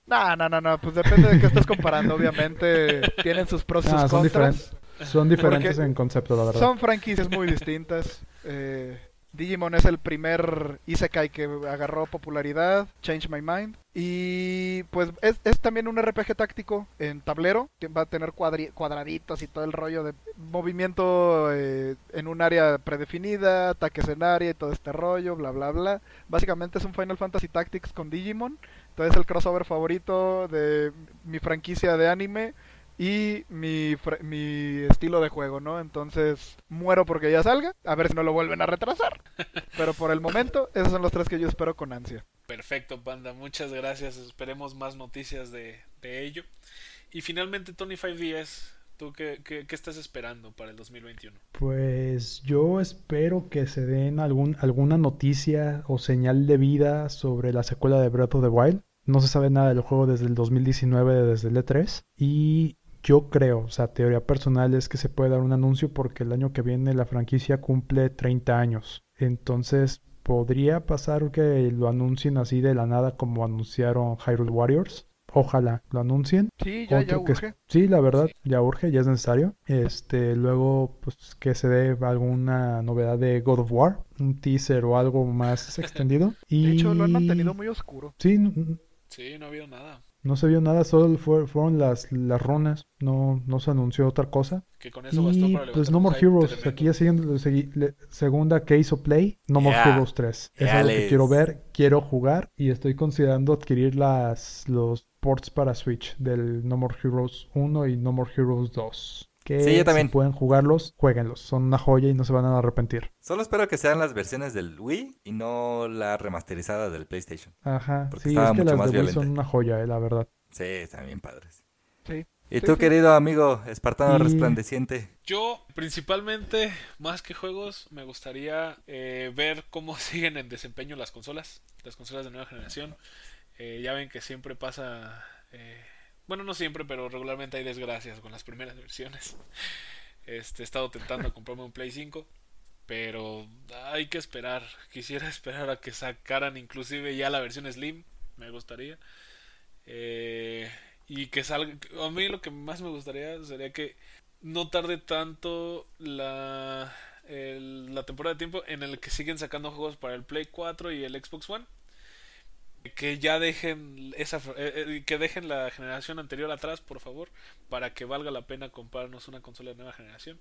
No, no, no, no, pues depende de qué estás comparando, obviamente. Tienen sus pros y sus son contras. Diferentes, son diferentes en concepto, la verdad. Son franquicias muy distintas. *laughs* Eh, Digimon es el primer Isekai que agarró popularidad, Change My Mind. Y pues es, es también un RPG táctico en tablero, que va a tener cuadraditos y todo el rollo de movimiento eh, en un área predefinida, ataques en área y todo este rollo, bla bla bla. Básicamente es un Final Fantasy Tactics con Digimon. Entonces el crossover favorito de mi franquicia de anime y mi, mi estilo de juego, ¿no? Entonces muero porque ya salga, a ver si no lo vuelven a retrasar. *laughs* Pero por el momento, esos son los tres que yo espero con ansia. Perfecto, Panda, muchas gracias. Esperemos más noticias de, de ello. Y finalmente, Tony 5DS, ¿tú qué, qué, qué, estás esperando para el 2021? Pues yo espero que se den algún, alguna noticia o señal de vida sobre la secuela de Breath of the Wild. No se sabe nada del juego desde el 2019, desde el E3. Y yo creo, o sea, teoría personal es que se puede dar un anuncio porque el año que viene la franquicia cumple 30 años. Entonces, podría pasar que lo anuncien así de la nada como anunciaron Hyrule Warriors. Ojalá lo anuncien. Sí, ya, ya urge. sí, la verdad, ya urge, ya es necesario. Este, luego, pues que se dé alguna novedad de God of War, un teaser o algo más *laughs* extendido. y... De hecho, lo han mantenido muy oscuro. Sí, sí, no ha habido nada. No se vio nada, solo fueron las, las runas, no, no se anunció otra cosa. Que con eso y para pues No More Heroes, aquí ya siguiendo, segunda que hizo Play, No More Heroes 3. Es algo que quiero ver, quiero jugar y estoy considerando adquirir las, los ports para Switch del No More Heroes 1 y No More Heroes 2 que sí, también. si pueden jugarlos, jueguenlos. Son una joya y no se van a arrepentir. Solo espero que sean las versiones del Wii y no la remasterizada del PlayStation. Ajá, sí, es que las de Wii son una joya, eh, la verdad. Sí, están bien padres. Sí. ¿Y tú, querido amigo espartano resplandeciente? Yo, principalmente, más que juegos, me gustaría eh, ver cómo *laughs* siguen en desempeño las consolas, las consolas de nueva generación. Eh, ya ven que siempre pasa... Eh, bueno, no siempre, pero regularmente hay desgracias con las primeras versiones. *laughs* Este, he estado tentando comprarme un Play 5, pero hay que esperar. *laughs* Quisiera esperar a que sacaran inclusive ya la versión Slim, me gustaría. Eh, y que salga... A mí lo que más me gustaría sería que no tarde tanto la, la temporada de tiempo en el que siguen sacando juegos para el Play 4 y el Xbox One que ya dejen esa eh, eh, que dejen la generación anterior atrás por favor para que valga la pena comprarnos una consola de nueva generación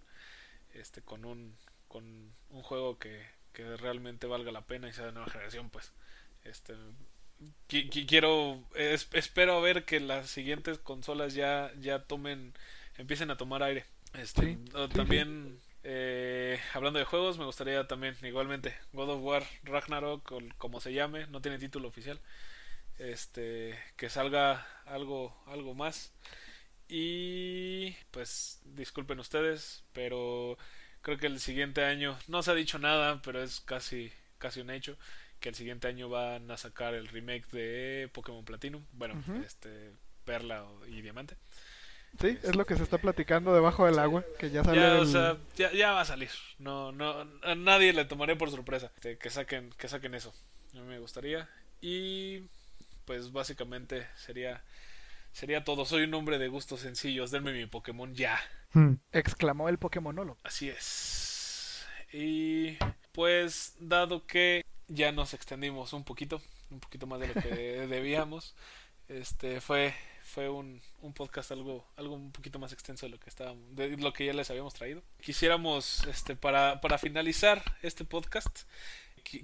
este con un con un juego que, que realmente valga la pena y sea de nueva generación pues este quiero espero ver que las siguientes consolas ya ya tomen empiecen a tomar aire este también eh, hablando de juegos, me gustaría también, igualmente, God of War Ragnarok, o como se llame, no tiene título oficial. Este, que salga algo, algo más. Y pues disculpen ustedes, pero creo que el siguiente año, no se ha dicho nada, pero es casi, casi un hecho, que el siguiente año van a sacar el remake de Pokémon Platinum, bueno, este, Perla y Diamante. Sí, es lo que se está platicando debajo del agua, que ya sale. Ya, o sea, ya, va a salir. No, no, a nadie le tomaré por sorpresa este, que saquen, que saquen eso. A mí me gustaría. Y pues básicamente sería, sería todo. Soy un hombre de gustos sencillos. Denme mi Pokémon ya. Hmm. Exclamó el Pokémonolo. Así es. Y pues dado que ya nos extendimos un poquito, un poquito más de lo que *laughs* debíamos, este fue fue un, un, podcast algo, algo un poquito más extenso de lo que estábamos, de lo que ya les habíamos traído. Quisiéramos, este, para, para finalizar este podcast,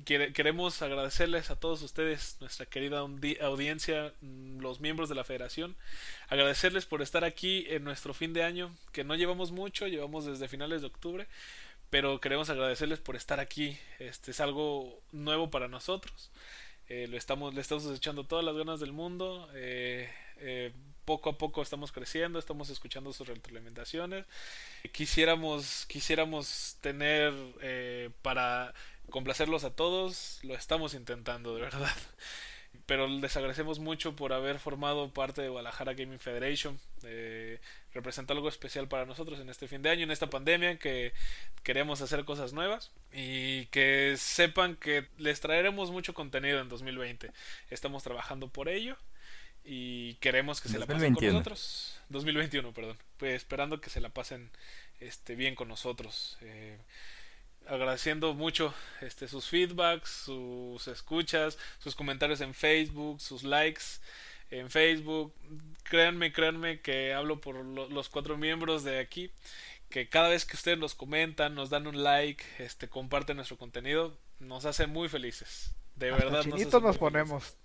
queremos agradecerles a todos ustedes, nuestra querida audiencia, mm, los miembros de la federación, agradecerles por estar aquí en nuestro fin de año, que no llevamos mucho, llevamos desde finales de octubre, pero queremos agradecerles por estar aquí. Este es algo nuevo para nosotros. Eh, lo estamos, le estamos echando todas las ganas del mundo. Eh, eh, poco a poco estamos creciendo, estamos escuchando sus retroalimentaciones. Quisiéramos, quisiéramos tener para complacerlos a todos, lo estamos intentando, de verdad. pero les agradecemos mucho por haber formado parte de Guadalajara Gaming Federation. Eh, representa algo especial para nosotros en este fin de año, en esta pandemia, que queremos hacer cosas nuevas y que sepan que les traeremos mucho contenido en 2020. Estamos trabajando por ello y queremos que se la pasen con nosotros. 2021, perdón. Pues esperando que se la pasen este, bien con nosotros. Eh, agradeciendo mucho este, sus feedbacks, sus escuchas, sus comentarios en Facebook, sus likes en Facebook. Créanme, créanme que hablo por los cuatro miembros de aquí. Que cada vez que ustedes nos comentan, nos dan un like, este, comparten nuestro contenido, nos hace muy felices. De verdad, nos, nos ponemos.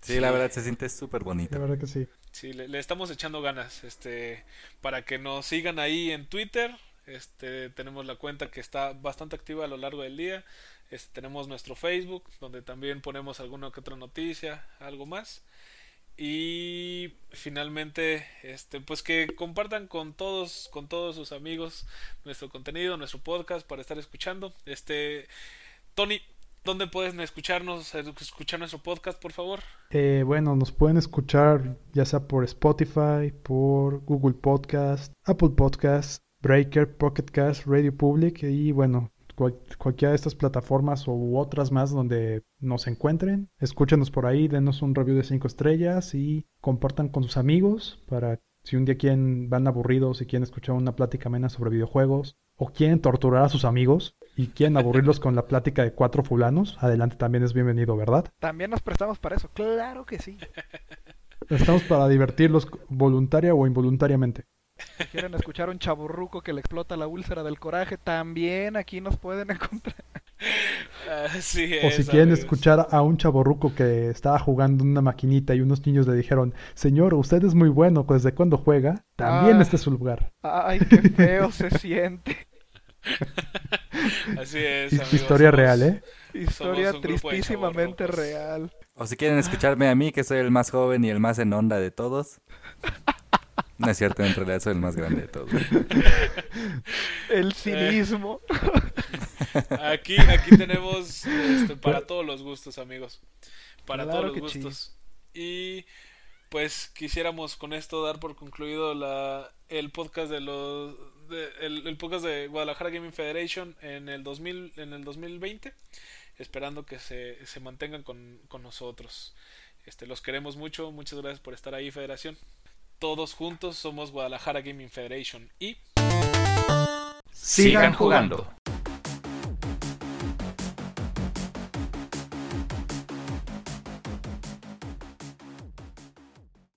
Sí, la verdad se siente súper bonito. La verdad que sí. Sí, le, le, estamos echando ganas, este, para que nos sigan ahí en Twitter, este, tenemos la cuenta que está bastante activa a lo largo del día. Este, tenemos nuestro Facebook, donde también ponemos alguna que otra noticia, algo más. Y finalmente, este, pues que compartan con todos, con todos sus amigos nuestro contenido, nuestro podcast para estar escuchando. Este, Tony, ¿Dónde pueden escucharnos, escuchar nuestro podcast, por favor? Eh, bueno, nos pueden escuchar ya sea por Spotify, por Google Podcast, Apple Podcast, Breaker, Pocket Cast, Radio Public y bueno, cualquiera de estas plataformas u otras más donde nos encuentren. Escúchenos por ahí, denos un review de 5 estrellas y compartan con sus amigos para si un día quieren, van aburridos y quieren escuchar una plática amena sobre videojuegos o quieren torturar a sus amigos y quieren aburrirlos con la plática de cuatro fulanos, adelante también es bienvenido, ¿verdad? También nos prestamos para eso, claro que sí. Estamos para divertirlos voluntaria o involuntariamente. Si quieren escuchar un chaburruco que le explota la úlcera del coraje, también aquí nos pueden encontrar. Así o si quieren escuchar a un chaborruco que estaba jugando en una maquinita y unos niños le dijeron, señor, usted es muy bueno, ¿desde cuándo juega? También ah. este es su lugar. Ay, qué feo se siente. *laughs* Así es. Historia real, ¿eh? Historia tristísimamente real. O si quieren escucharme a mí, que soy el más joven y el más en onda de todos. No es cierto, en realidad soy el más grande de todos. *laughs* El cinismo. Aquí, aquí tenemos este, para todos los gustos, amigos. Para todos los gustos. Y pues quisiéramos con esto dar por concluido la, el podcast de los el, podcast de Guadalajara Gaming Federation en el 2000 en el 2020 esperando que se, se mantengan con, con nosotros este los queremos mucho muchas gracias por estar ahí Federación todos juntos somos Guadalajara Gaming Federation y sigan jugando.